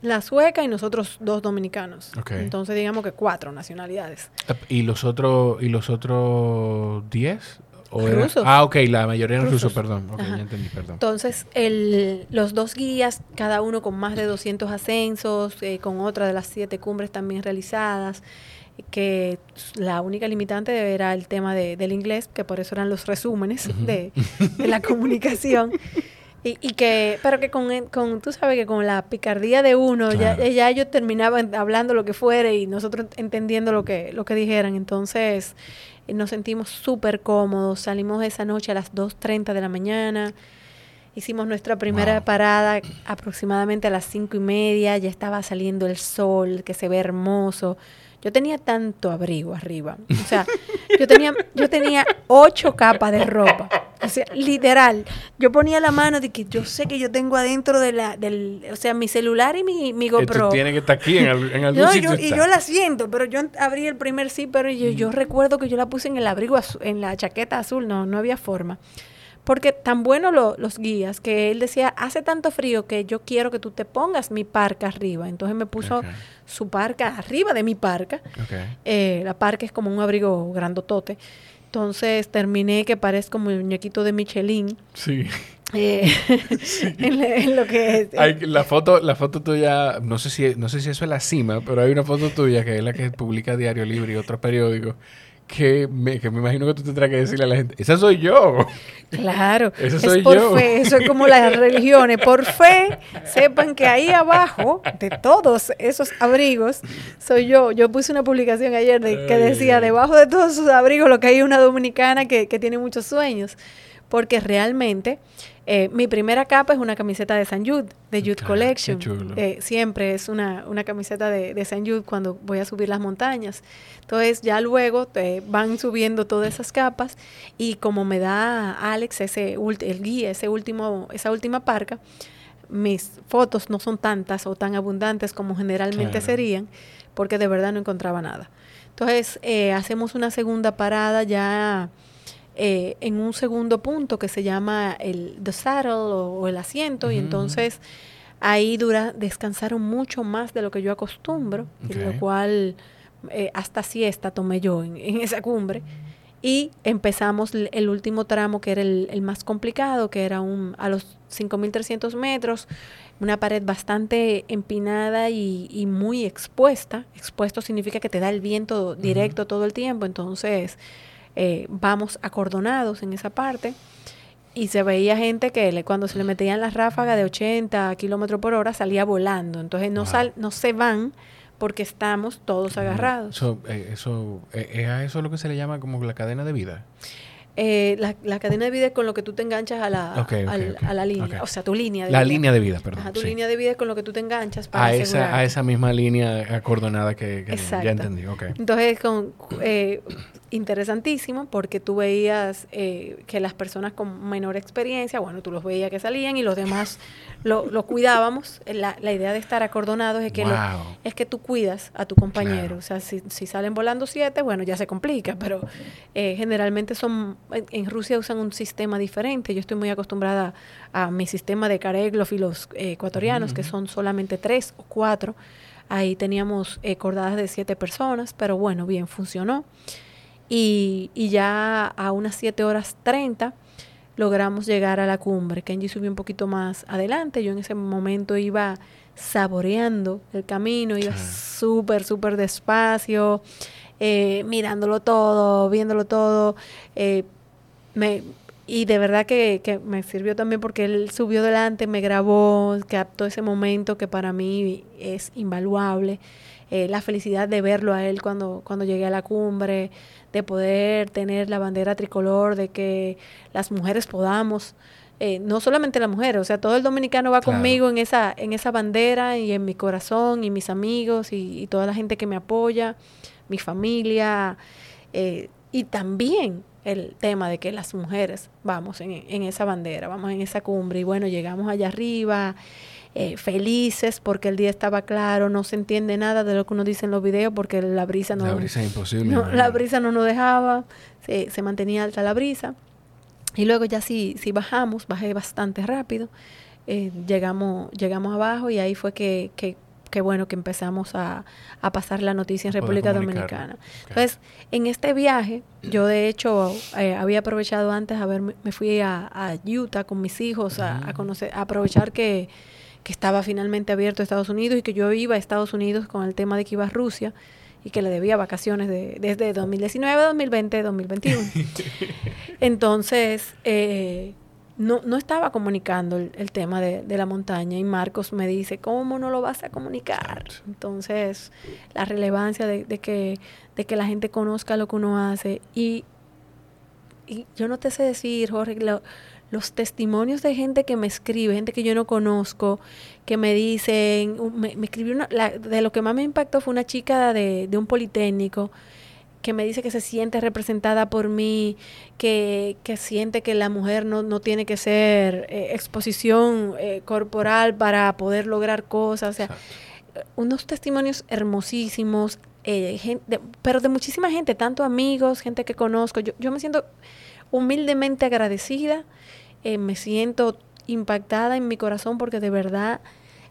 la sueca y nosotros dos dominicanos. Entonces digamos que cuatro nacionalidades. ¿Y los otros y los otros diez? rusos. Ah, ok, la mayoría eran rusos, perdón. Ok, ya entendí, perdón. Entonces, el, los dos guías, cada uno con más de 200 ascensos, eh, con otra de las siete cumbres también realizadas, que la única limitante era el tema de, del inglés, que por eso eran los resúmenes de, de la comunicación. [laughs] Y, que, pero que con, con, tú sabes que con la picardía de uno, ya, ya ellos terminaban hablando lo que fuera y nosotros entendiendo lo que, lo que dijeran. Entonces eh, nos sentimos súper cómodos. Salimos esa noche a las 2.30 de la mañana. Hicimos nuestra primera parada aproximadamente a las cinco y media. Ya estaba saliendo el sol, que se ve hermoso. Yo tenía tanto abrigo arriba. O sea, yo tenía, yo tenía ocho capas de ropa. O sea, literal. Yo ponía la mano de que yo sé que yo tengo adentro de la, del, o sea, mi celular y mi, mi GoPro. tiene que estar aquí en, en algún no, Yo, y yo la siento, pero yo abrí el primer zipper y yo, yo recuerdo que yo la puse en el abrigo, en la chaqueta azul. No, no había forma porque tan buenos los guías que él decía, hace tanto frío que yo quiero que tú te pongas mi parca arriba. Entonces me puso su parca arriba de mi parca. Eh, la parca es como un abrigo grandotote. Entonces terminé que parezco como el muñequito de Michelin. Sí. Eh, [laughs] [laughs] en, lo que es, hay, la foto la foto tuya no sé si no sé si eso es la cima pero hay una foto tuya que es la que publica Diario Libre y otro periódico que me, que me imagino que tú tendrás que decirle a la gente, esa soy yo. Claro, [laughs] esa soy es por fe, eso es como las religiones, por fe, sepan que ahí abajo de todos esos abrigos soy yo. Yo puse una publicación ayer de, que decía, debajo de todos esos abrigos lo que hay una dominicana que, que tiene muchos sueños, porque realmente eh, mi primera capa es una camiseta de San Jude, de Jude Collection. Eh, siempre es una, una camiseta de, de, San Jude cuando voy a subir las montañas. Entonces ya luego te van subiendo todas esas capas y como me da Alex ese el guía, ese último, esa última parca, mis fotos no son tantas o tan abundantes como generalmente serían, porque de verdad no encontraba nada. Entonces eh, hacemos una segunda parada ya eh, en un segundo punto que se llama el the saddle o, el asiento y entonces ahí dura descansaron mucho más de lo que yo acostumbro y lo cual eh, hasta siesta tomé yo en, esa cumbre y empezamos el último tramo que era el, más complicado que era un a los 5300 metros una pared bastante empinada y, muy expuesta. Expuesto significa que te da el viento directo todo el tiempo entonces eh, vamos acordonados en esa parte. Y se veía gente que le, cuando se le metían las ráfagas de 80 kilómetros por hora salía volando. Entonces no, sal, no se van porque estamos todos agarrados. Eso, eh, eso, eh, ¿Es a eso lo que se le llama como la cadena de vida? Eh, la, la, cadena de vida es con lo que tú te enganchas a la, a la línea, o sea, tu línea de la vida. línea de vida, perdón. tu línea de vida es con lo que tú te enganchas para a esa, a esa misma línea acordonada que, que ya entendí. Okay. Entonces, con, eh, interesantísimo porque tú veías eh, que las personas con menor experiencia, bueno, tú los veías que salían y los demás lo, cuidábamos. La, la, idea de estar acordonados es que, es que tú cuidas a tu compañero. O sea, si, si, salen volando siete, bueno, ya se complica, pero eh, generalmente son, en, Rusia usan un sistema diferente. Yo estoy muy acostumbrada a mi sistema de Kareglov y los eh, ecuatorianos, que son solamente tres o cuatro. Ahí teníamos cordadas de siete personas, pero bueno, bien, funcionó. Y, y ya a unas 7 horas 30 logramos llegar a la cumbre. Kenji subió un poquito más adelante. Yo en ese momento iba saboreando el camino, iba súper, súper despacio, eh, mirándolo todo, viéndolo todo. Eh, me, y de verdad que, que, me sirvió también porque él subió delante, me grabó, captó ese momento que para mí es invaluable. Eh, la felicidad de verlo a él cuando, cuando llegué a la cumbre, de poder tener la bandera tricolor, de que las mujeres podamos eh, no solamente la mujer, o sea, todo el dominicano va conmigo en esa, en esa bandera y en mi corazón y mis amigos y, toda la gente que me apoya, mi familia, eh, y también el tema de que las mujeres vamos en, en, esa bandera, vamos en esa cumbre y bueno, llegamos allá arriba. Eh, felices porque el día estaba claro, no se entiende nada de lo que uno dice en los videos porque la brisa no... La brisa es imposible. la brisa no nos dejaba, se, se mantenía alta la brisa. Y luego ya si, si bajamos, bajé bastante rápido, eh, llegamos, llegamos abajo y ahí fue que, que, bueno, que empezamos a, a, pasar la noticia en República Dominicana. Entonces, en este viaje, yo de hecho eh, había aprovechado antes, a ver, me fui a, Utah con mis hijos a, a, conocer, a aprovechar que, que estaba finalmente abierto Estados Unidos y que yo iba a Estados Unidos con el tema de que iba a Rusia y que le debía vacaciones de, desde 2019, 2020, 2021. Entonces, eh, no, no estaba comunicando el, tema de, la montaña y Marcos me dice, ¿cómo no lo vas a comunicar? Entonces, la relevancia de, que, de que la gente conozca lo que uno hace y, y yo no te sé decir, Jorge, lo, los testimonios de gente que me escribe, gente que yo no conozco, que me dicen, me, escribió una, de lo que más me impactó fue una chica de, un politécnico que me dice que se siente representada por mí, que, que siente que la mujer no, no tiene que ser eh, exposición eh, corporal para poder lograr cosas, o sea, unos testimonios hermosísimos, eh, pero de muchísima gente, tanto amigos, gente que conozco, yo, yo me siento humildemente agradecida, eh, me siento impactada en mi corazón porque de verdad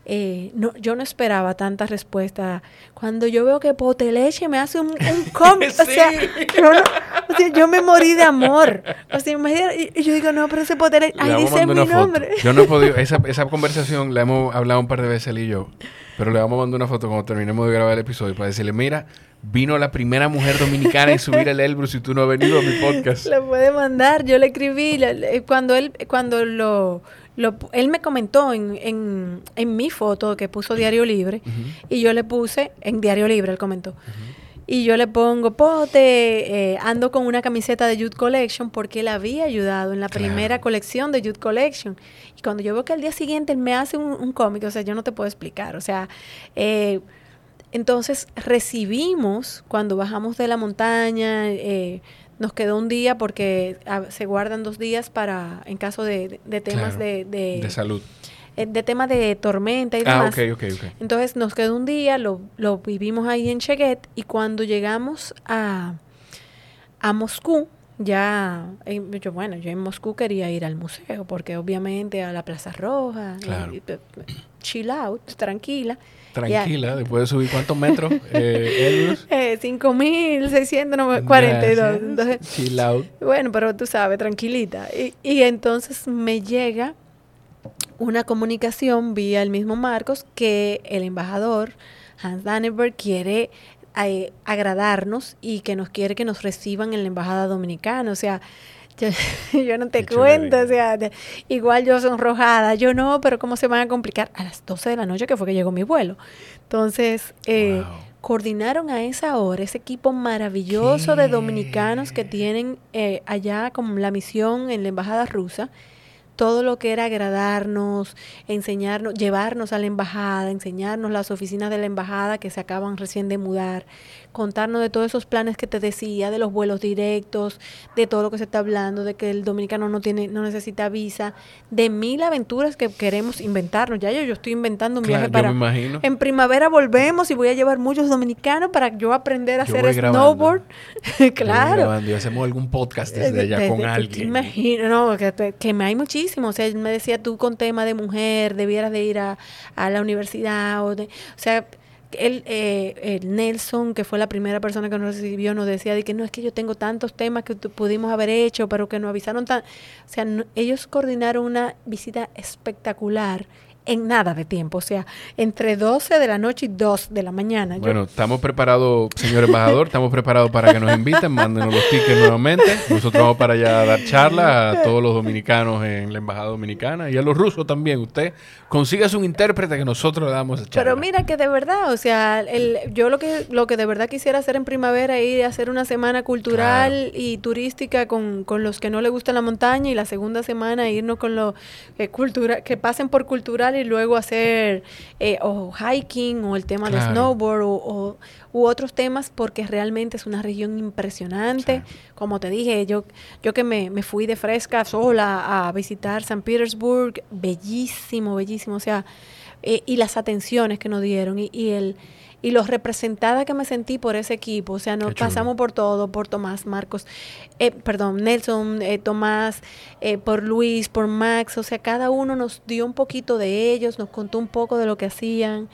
eh, no, yo no esperaba tanta respuesta. Cuando yo veo que Poteleche me hace un, un [laughs] cómic, o, sea, yo me morí de amor. O sea, y yo digo, no, pero ese Poteleche, ahí dice mi nombre. Yo no he podido, [laughs] esa, esa conversación la hemos hablado un par de veces él y yo, pero le vamos a mandar una foto cuando terminemos de grabar el episodio para decirle, mira, vino la primera mujer dominicana en subir el Elbrus y tú no has venido a mi podcast. Lo puede mandar, yo le escribí, cuando él, cuando lo, él me comentó en, en, en, mi foto que puso Diario Libre y yo le puse, en Diario Libre él comentó, y yo le pongo, pote, eh, ando con una camiseta de Youth Collection porque él había ayudado en la primera colección de Youth Collection. Y cuando yo veo que al día siguiente él me hace un, un cómic, o sea, yo no te puedo explicar, o sea, eh, entonces recibimos cuando bajamos de la montaña, eh, nos quedó un día porque ah, se guardan dos días para, en caso de, temas de, de, salud. Eh, de temas de tormenta y ah, demás. Entonces nos quedó un día, lo, lo vivimos ahí en Cheguet y cuando llegamos a, a Moscú, ya, yo, bueno, yo en Moscú quería ir al museo porque obviamente a la Plaza Roja, chill out, tranquila. Tranquila, después de subir cuántos metros, [laughs] eh, eh, 5.642. Entonces, chill out. Bueno, pero tú sabes, tranquilita. Y, y entonces me llega una comunicación vía el mismo Marcos que el embajador Hans Danneberg quiere eh, agradarnos y que nos quiere que nos reciban en la embajada dominicana. O sea, [laughs] yo, no te cuento, o sea, igual yo sonrojada, yo no, pero ¿cómo se van a complicar? A las 12 de la noche que fue que llegó mi vuelo. Entonces, eh, coordinaron a esa hora ese equipo maravilloso de dominicanos que tienen eh, allá como la misión en la embajada rusa todo lo que era agradarnos, enseñarnos, llevarnos a la embajada, enseñarnos las oficinas de la embajada que se acaban recién de mudar, contarnos de todos esos planes que te decía, de los vuelos directos, de todo lo que se está hablando, de que el dominicano no tiene, no necesita visa, de mil aventuras que queremos inventarnos. Ya yo, yo estoy inventando un viaje para. En primavera volvemos y voy a llevar muchos dominicanos para yo aprender a hacer snowboard. [laughs] claro. y hacemos algún podcast desde allá con alguien. Imagino, no, que, que me hay muchísimo. O sea, él me decía tú con tema de mujer, debieras de ir a, la universidad. O, de, o sea, él, eh, Nelson, que fue la primera persona que nos recibió, nos decía de que no es que yo tengo tantos temas que pudimos haber hecho, pero que nos avisaron tan... O sea, ellos coordinaron una visita espectacular en nada de tiempo, o sea, entre 12 de la noche y 2 de la mañana. Bueno, estamos preparados, señor embajador, estamos preparados para que nos inviten, mándenos los tickets nuevamente. Nosotros vamos para allá a dar charla a todos los dominicanos en la embajada dominicana y a los rusos también. Usted consiga un intérprete que nosotros le damos charla. Pero mira que de verdad, o sea, el, yo lo que lo que de verdad quisiera hacer en primavera es ir a hacer una semana cultural y turística con, con, los que no les gusta la montaña y la segunda semana irnos con los que cultura que pasen por cultural y luego hacer eh, o hiking o el tema de snowboard o, u otros temas porque realmente es una región impresionante. Como te dije, yo, yo que me, me, fui de fresca sola a visitar San Petersburg, bellísimo, bellísimo, o sea, eh, y las atenciones que nos dieron y, y el y lo representada que me sentí por ese equipo. O sea, nos pasamos por todo, por Tomás, Marcos, eh, perdón, Nelson, eh, Tomás, eh, por Luis, por Max. O sea, cada uno nos dio un poquito de ellos, nos contó un poco de lo que hacían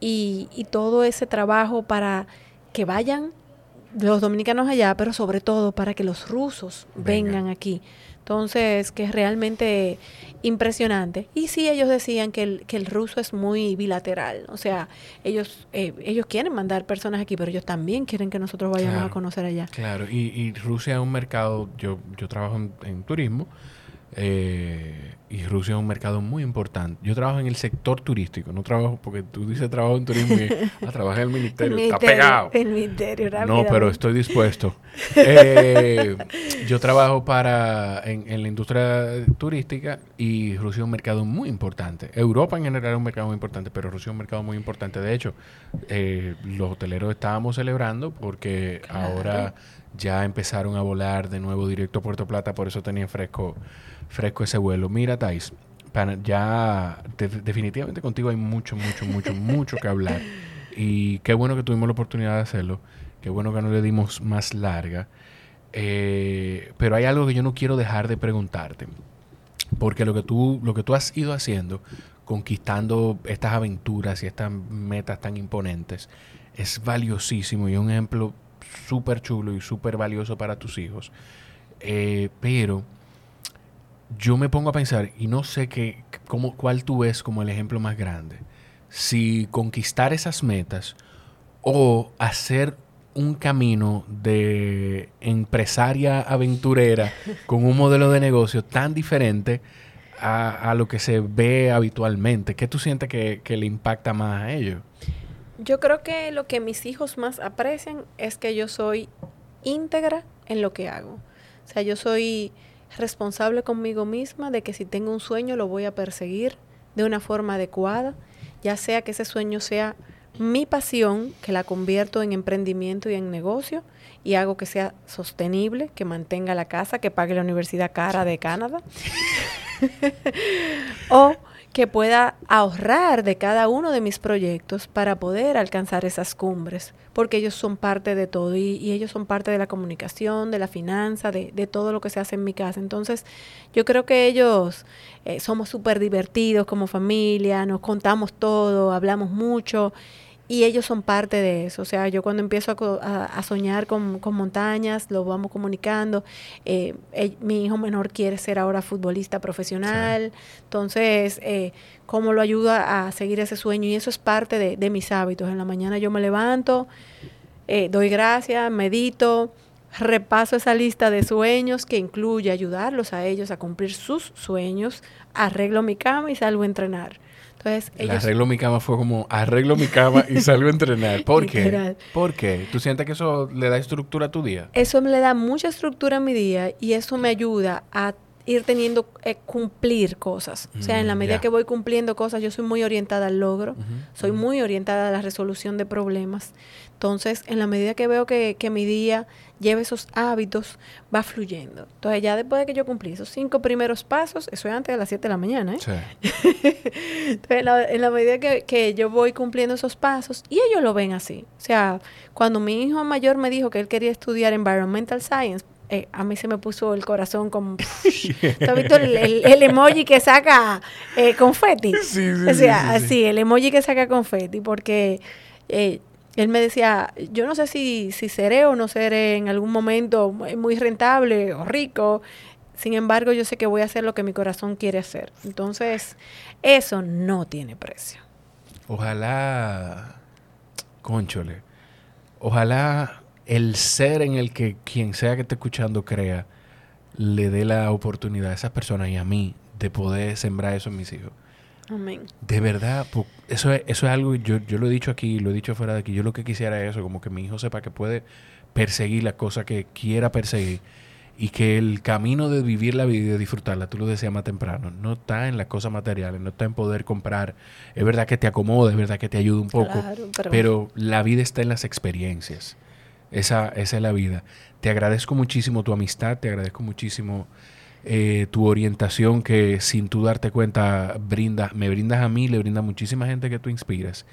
y, y todo ese trabajo para que vayan los dominicanos allá, pero sobre todo para que los rusos vengan aquí. Entonces, que es realmente impresionante. Y sí, ellos decían que el, que el ruso es muy bilateral. O sea, ellos, eh, ellos quieren mandar personas aquí, pero ellos también quieren que nosotros vayamos a conocer allá. Claro, y, y, Rusia es un mercado, yo, yo trabajo en, turismo, eh, y Rusia es un mercado muy importante. Yo trabajo en el sector turístico, no trabajo, porque tú dices trabajo en turismo y ah, trabaja en el ministerio, [laughs] está pegado. El ministerio, No, pero estoy dispuesto. [laughs] Eh, yo trabajo para en, en, la industria turística y Rusia es un mercado muy importante. Europa en general es un mercado muy importante, pero Rusia es un mercado muy importante. De hecho, eh, los hoteleros estábamos celebrando porque ahora ya empezaron a volar de nuevo directo a Puerto Plata, por eso tenía fresco fresco ese vuelo. Mira, Thais, ya definitivamente contigo hay mucho, mucho, mucho, [laughs] mucho que hablar. Y qué bueno que tuvimos la oportunidad de hacerlo. Qué bueno que no le dimos más larga. Eh, pero hay algo que yo no quiero dejar de preguntarte. Porque lo que tú, lo que tú has ido haciendo, conquistando estas aventuras y estas metas tan imponentes, es valiosísimo y un ejemplo súper chulo y súper valioso para tus hijos. Eh, pero yo me pongo a pensar y no sé qué, cómo, cuál tú ves como el ejemplo más grande. Si conquistar esas metas o hacer un camino de empresaria aventurera [laughs] con un modelo de negocio tan diferente a, lo que se ve habitualmente. ¿Qué tú sientes que, que le impacta más a ellos? Yo creo que lo que mis hijos más aprecian es que yo soy íntegra en lo que hago. O sea, yo soy responsable conmigo misma de que si tengo un sueño lo voy a perseguir de una forma adecuada, ya sea que ese sueño sea mi pasión, que la convierto en emprendimiento y en negocio y hago que sea sostenible, que mantenga la casa, que pague la universidad cara de Canadá. [laughs] o que pueda ahorrar de cada uno de mis proyectos para poder alcanzar esas cumbres, porque ellos son parte de todo y, ellos son parte de la comunicación, de la finanza, de, de, todo lo que se hace en mi casa. Entonces, yo creo que ellos eh, somos súper divertidos como familia, nos contamos todo, hablamos mucho y ellos son parte de eso. O sea, yo cuando empiezo a, soñar con, montañas, lo vamos comunicando. Eh, mi hijo menor quiere ser ahora futbolista profesional. Entonces, eh, ¿cómo lo ayuda a seguir ese sueño? Y eso es parte de, mis hábitos. En la mañana yo me levanto, eh, doy gracias, medito, repaso esa lista de sueños que incluye ayudarlos a ellos a cumplir sus sueños, arreglo mi cama y salgo a entrenar. Entonces, El arreglo mi cama fue como arreglo mi cama y [laughs] salgo a entrenar. ¿Por qué? ¿Por qué? ¿Tú sientes que eso le da estructura a tu día? Eso me le da mucha estructura a mi día y eso me ayuda a ir teniendo, eh, cumplir cosas. o sea, en la mm, medida que voy cumpliendo cosas, yo soy muy orientada al logro, soy muy orientada a la resolución de problemas. Entonces, en la medida que veo que, que mi día lleva esos hábitos, va fluyendo. Entonces, ya después de que yo cumplí esos cinco primeros pasos, eso es antes de las 7 de la mañana, ¿eh? Sí. [laughs] Entonces, en la, en la medida que, que, yo voy cumpliendo esos pasos, y ellos lo ven así. O sea, cuando mi hijo mayor me dijo que él quería estudiar Environmental Science, eh, a mí se me puso el corazón como... [laughs] ¿Tú has visto el, emoji que saca eh, confeti? Sí, sí, o sea, así, el emoji que saca confeti, porque eh, él me decía, yo no sé si, si seré o no seré en algún momento muy rentable o rico, sin embargo, yo sé que voy a hacer lo que mi corazón quiere hacer. Entonces, eso no tiene precio. Ojalá, conchole, ojalá el ser en el que quien sea que esté escuchando crea, le dé la oportunidad a esas personas y a mí de poder sembrar eso en mis hijos. Amén. De verdad, eso es, eso es algo, yo, yo lo he dicho aquí, lo he dicho fuera de aquí, yo lo que quisiera es eso, como que mi hijo sepa que puede perseguir la cosa que quiera perseguir y que el camino de vivir la vida y de disfrutarla, tú lo decías más temprano, no está en las cosas materiales, no está en poder comprar. Es verdad que te acomoda, es verdad que te ayuda un poco, pero... la vida está en las experiencias. Esa, esa es la vida. Te agradezco muchísimo tu amistad, te agradezco muchísimo eh, tu orientación que sin tú darte cuenta brinda, me brindas a mí, le brinda muchísima gente que tú inspiras.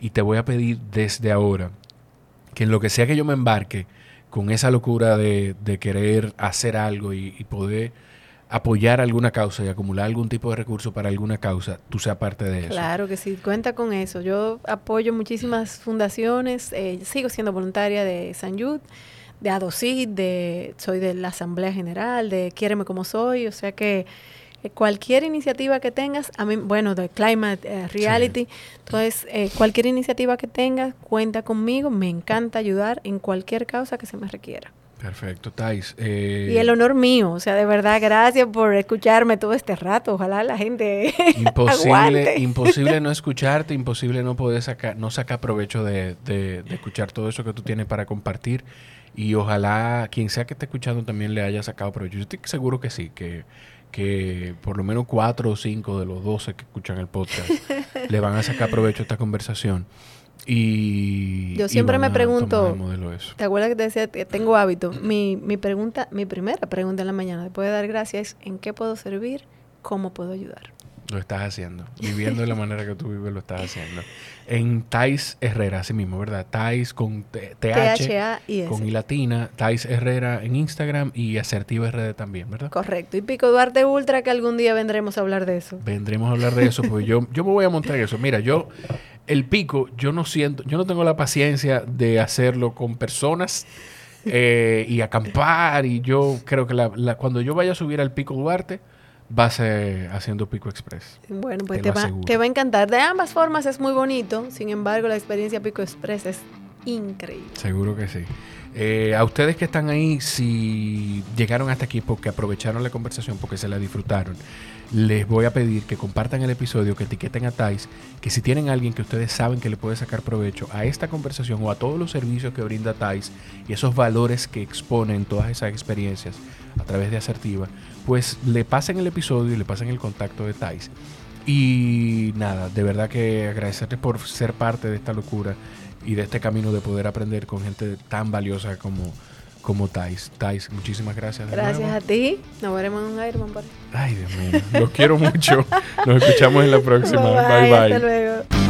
Y te voy a pedir desde ahora que en lo que sea que yo me embarque, con esa locura de, querer hacer algo y, poder apoyar alguna causa y acumular algún tipo de recurso para alguna causa, tú seas parte de eso. Claro que sí, cuenta con eso. Yo apoyo muchísimas fundaciones, eh, sigo siendo voluntaria de San Jude de ADOCID, de, soy de la Asamblea General, de Quiéreme como soy, o sea que eh, cualquier iniciativa que tengas, a mí, bueno, de Climate eh, Reality, entonces eh, cualquier iniciativa que tengas, cuenta conmigo, me encanta ayudar en cualquier causa que se me requiera. Perfecto, Thais. Y el honor mío, o sea, de verdad, gracias por escucharme todo este rato. Ojalá la gente [laughs] imposible, imposible no [laughs] escucharte, imposible no poder sacar, no sacar provecho de, de, de escuchar todo eso que tú tienes para compartir. Y ojalá quien sea que esté escuchando también le haya sacado provecho. Yo estoy seguro que sí, que, que por lo menos cuatro o cinco de los doce que escuchan el podcast [laughs] le van a sacar provecho a esta conversación. Y yo siempre me pregunto, ¿te acuerdas que te decía que tengo hábito? Mi, mi pregunta, mi primera pregunta en la mañana después de dar gracias es ¿en qué puedo servir? ¿Cómo puedo ayudar? Lo estás haciendo. Viviendo de la manera que tú vives, lo estás haciendo. En Thais Herrera, así mismo, ¿verdad? Thais con TH, y con I latina. Thais Herrera en Instagram y Asertivo RD también, ¿verdad? Correcto. Y Pico Duarte Ultra, que algún día vendremos a hablar de eso. Vendremos a hablar de eso, porque yo, yo me voy a montar eso. Mira, yo, el pico, yo no siento, yo no tengo la paciencia de hacerlo con personas. Eh, y acampar y yo creo que la, cuando yo vaya a subir al pico Duarte va a ser haciendo Pico Express. Bueno, pues te, va, a encantar. De ambas formas es muy bonito, sin embargo la experiencia Pico Express es increíble. Seguro que sí. Eh, a ustedes que están ahí, si llegaron hasta aquí porque aprovecharon la conversación, porque se la disfrutaron, les voy a pedir que compartan el episodio, que etiqueten a Thais, que si tienen alguien que ustedes saben que le puede sacar provecho a esta conversación o a todos los servicios que brinda Thais y esos valores que exponen todas esas experiencias a través de Asertiva, pues le pasen el episodio y le pasen el contacto de Thais. Y nada, de verdad que agradecerles por ser parte de esta locura y de este camino de poder aprender con gente tan valiosa como, como Thais. Thais, muchísimas gracias. gracias a ti. Nos veremos en un Ironman. Ay, Dios mío. Los quiero mucho. Nos escuchamos en la próxima. bye. bye. Hasta luego.